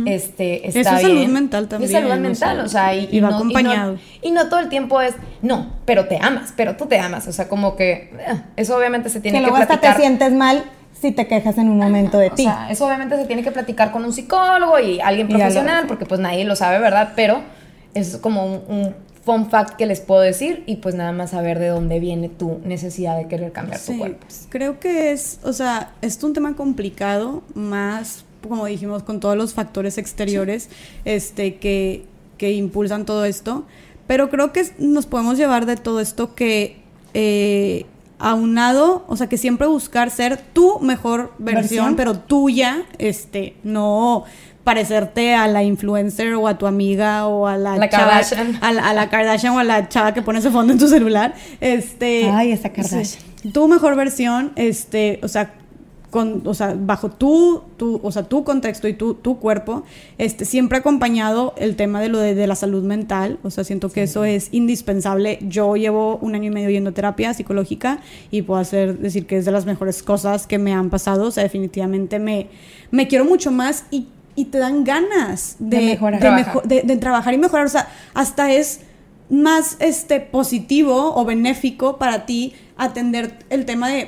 Este, está Eso es bien. salud mental también, Es salud o mental, sea, o sea, y, y va no, acompañado. Y no, y no todo el tiempo es, no, pero te amas, pero tú te amas. O sea, como que eh, eso obviamente se tiene que que, luego hasta platicar. te sientes mal si te quejas en un momento de O ti. sea, eso obviamente se tiene que platicar con un psicólogo y alguien Y profesional, porque pues nadie lo sabe, ¿verdad? Pero es como un, un fun fact que les puedo decir y pues nada más saber de dónde viene tu necesidad de querer cambiar tu cuerpo. creo que es, o sea, es un tema complicado, más como dijimos, con todos los factores exteriores este, que, que impulsan todo esto. Pero creo que nos podemos llevar de todo esto que eh, aunado, o sea, que siempre buscar ser tu mejor versión, Versión. pero tuya, este, no parecerte a la influencer o a tu amiga o a la, La chava- Kardashian. a la, a la Kardashian o a la chava que pone ese fondo en tu celular. Este, Ay, esa Kardashian. Sí. Tu mejor versión, este, o sea, con, o sea, bajo tu, tu, o sea, tu contexto y tu, tu cuerpo, este, siempre acompañado el tema de lo de, de la salud mental, o sea, siento que eso es indispensable. Yo llevo un año y medio yendo a terapia psicológica y puedo hacer, decir que es de las mejores cosas que me han pasado, o sea, definitivamente me, me quiero mucho más y, y te dan ganas de, De mejorar. de Trabajar. mejo- de- de trabajar y mejorar, o sea, hasta es más este positivo o benéfico para ti atender el tema de,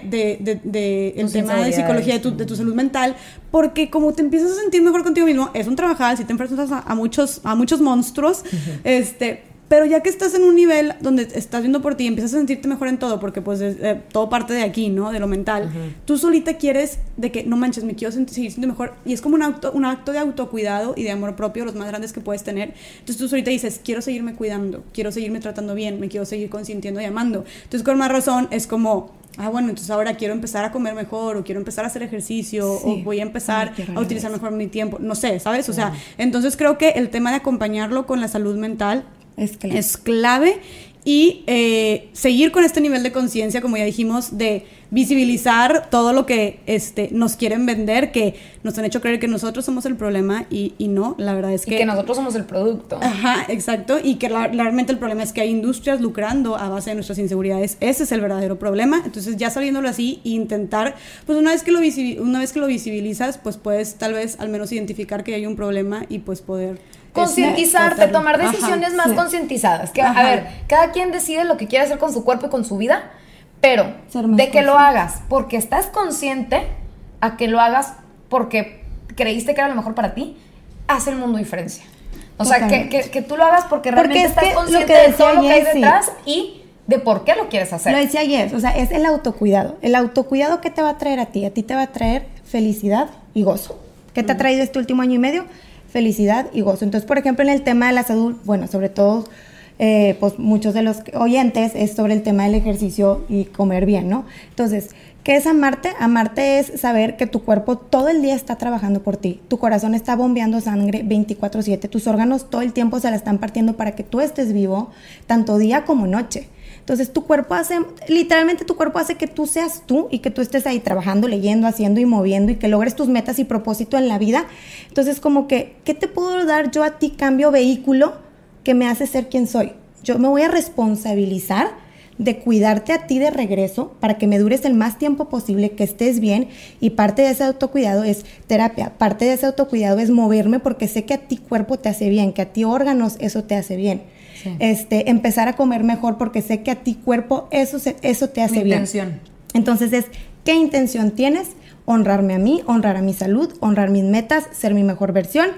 el tema de psicología de tu, de tu salud mental porque como te empiezas a sentir mejor contigo mismo es un trabajar si te enfrentas a, a muchos a muchos monstruos este pero ya que estás en un nivel donde estás viendo por ti y empiezas a sentirte mejor en todo, porque pues es, eh, todo parte de aquí, ¿no? De lo mental. Tú solita quieres de que, no manches, me quiero sentir, seguir sintiendo mejor. Y es como un acto, un acto de autocuidado y de amor propio, los más grandes que puedes tener. Entonces tú solita dices, quiero seguirme cuidando, quiero seguirme tratando bien, me quiero seguir consintiendo y amando. Entonces con más razón es como... Ah, bueno, entonces ahora quiero empezar a comer mejor, o quiero empezar a hacer ejercicio, Sí. o voy a empezar Ay, a utilizar mejor mi tiempo. No sé, ¿sabes? O sea, entonces creo que el tema de acompañarlo con la salud mental Es claro. es clave y eh, seguir con este nivel de conciencia, como ya dijimos, de visibilizar todo lo que este, nos quieren vender, que nos han hecho creer que nosotros somos el problema y, y no, la verdad es Y que... que nosotros somos el producto. Ajá, exacto, y que la- realmente el problema es que hay industrias lucrando a base de nuestras inseguridades, ese es el verdadero problema, entonces ya sabiéndolo así, intentar, pues una vez que lo, una vez que lo visibilizas, pues puedes tal vez al menos identificar que hay un problema y pues poder... Concientizarte, tomar decisiones Ajá, más sí. concientizadas. Que, Ajá. a ver, cada quien decide lo que quiere hacer con su cuerpo y con su vida, pero de que lo hagas porque estás consciente a que lo hagas porque creíste que era lo mejor para ti, hace el mundo diferencia. O sea, que, que, que tú lo hagas porque Porque realmente es estás que lo consciente que de todo lo que hay detrás y de por qué lo quieres hacer. Lo decía ayer, o sea, es el autocuidado. El autocuidado que te va a traer a ti, a ti te va a traer felicidad y gozo. ¿Qué te ha traído este último año y medio? Felicidad y gozo. Entonces, por ejemplo, en el tema de la salud, bueno, sobre todo, eh, pues muchos de los oyentes es sobre el tema del ejercicio y comer bien, ¿no? Entonces, ¿qué es amarte? Amarte es saber que tu cuerpo todo el día está trabajando por ti. Tu corazón está bombeando sangre 24/7. Tus órganos todo el tiempo se la están partiendo para que tú estés vivo, tanto día como noche. Entonces tu cuerpo hace, literalmente tu cuerpo hace que tú seas tú y que tú estés ahí trabajando, leyendo, haciendo y moviendo y que logres tus metas y propósito en la vida. Entonces como que, ¿qué te puedo dar yo a ti cambio vehículo que me hace ser quien soy? Yo me voy a responsabilizar de cuidarte a ti de regreso para que me dures el más tiempo posible, que estés bien y parte de ese autocuidado es terapia, parte de ese autocuidado es moverme porque sé que a ti cuerpo te hace bien, que a ti órganos eso te hace bien. Sí. Este, empezar a comer mejor porque sé que a ti cuerpo eso, se- eso te hace Mi bien. intención. Entonces es, ¿qué intención tienes? Honrarme a mí, honrar a mi salud, honrar mis metas, ser mi mejor versión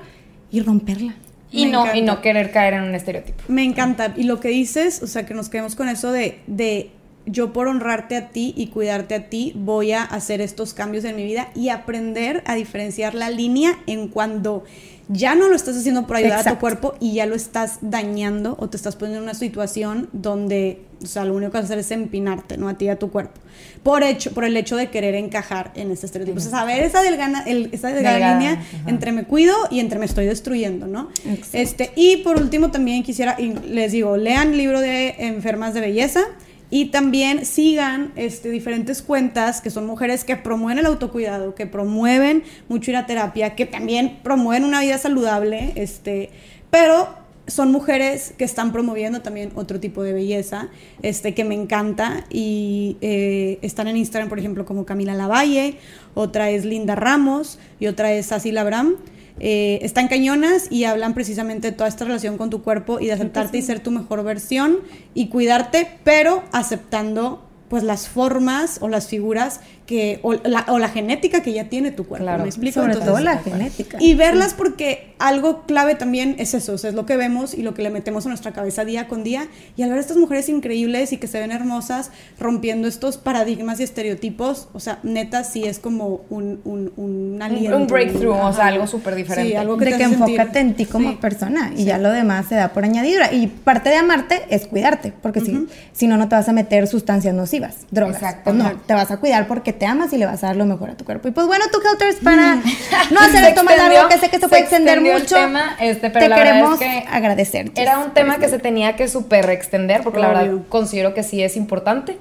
y romperla. Y Me no, y no querer caer en un estereotipo. Me encanta. Y lo que dices, o sea, que nos quedemos con eso de, de yo por honrarte a ti y cuidarte a ti, voy a hacer estos cambios en mi vida y aprender a diferenciar la línea en cuando ya no lo estás haciendo por ayudar a tu cuerpo y ya lo estás dañando o te estás poniendo en una situación donde, o sea, lo único que vas a hacer es empinarte, ¿no? A ti y a tu cuerpo. Por hecho, por el hecho de querer encajar en este estereotipo. O sea, saber esa delgana, el- esa delgada Delgada, línea ajá. entre me cuido y entre me estoy destruyendo, ¿no? Exacto. Este, y por último también quisiera, les digo, lean el libro de Enfermas de Belleza y también sigan este, diferentes cuentas que son mujeres que promueven el autocuidado, que promueven mucho ir a terapia, que también promueven una vida saludable, este, pero son mujeres que están promoviendo también otro tipo de belleza, este, que me encanta, y eh, están en Instagram, por ejemplo, como Camila Lavalle, otra es Linda Ramos y otra es Sassy Labram. Eh, están cañonas y hablan precisamente de toda esta relación con tu cuerpo y de aceptarte y ser tu mejor versión y cuidarte, pero aceptando pues las formas o las figuras que o la, o la genética que ya tiene tu cuerpo. Claro, ¿me explico? Sobre Entonces, todo la genética. y verlas porque algo clave también es eso, o sea, es lo que vemos y lo que le metemos a nuestra cabeza día con día. Y al ver a estas mujeres increíbles y que se ven hermosas, rompiendo estos paradigmas y estereotipos, o sea, neta sí es como un, un, un Un, aliento. un breakthrough, o sea, algo súper diferente. Sí, algo que de te que enfócate en ti como Sí. persona y ya lo demás se da por añadidura. Y parte de amarte es cuidarte, porque si, si no, no te vas a meter sustancias nocivas, drogas. Exacto. Pues no, te vas a cuidar porque te amas y le vas a dar lo mejor a tu cuerpo. Y pues bueno, tú, Helters, para no hacer Se esto más largo, que sé que se se puede extender el mucho, tema, este, pero te la verdad queremos es que agradecer. Era un tema que se tenía que súper extender porque la verdad considero que sí es importante.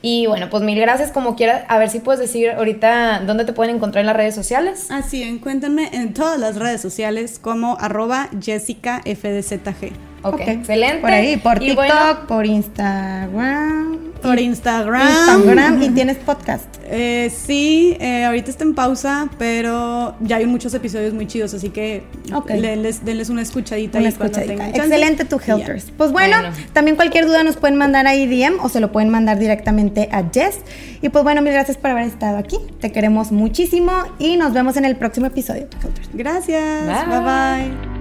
Y bueno, pues mil gracias como quiera. A ver si puedes decir ahorita dónde te pueden encontrar en las redes sociales. Así, encuéntrenme en todas las redes sociales como arroba Jessica FDZG. Ok, Ok. excelente. Por ahí, por Y TikTok, bueno, por Instagram. Por Instagram. Instagram y tienes podcast. Eh, sí, eh, ahorita está en pausa, pero ya hay muchos episodios muy chidos, así que Ok. denles, denles una escuchadita. Una ahí cuando escuchadita. Excelente tu Y. Helters. Pues bueno, Bueno. también cualquier duda nos pueden mandar ahí DM o se lo pueden mandar directamente a Jess. Y pues bueno, mil gracias por haber estado aquí. Te queremos muchísimo y nos vemos en el próximo episodio. Helters. Gracias. Bye. bye. bye.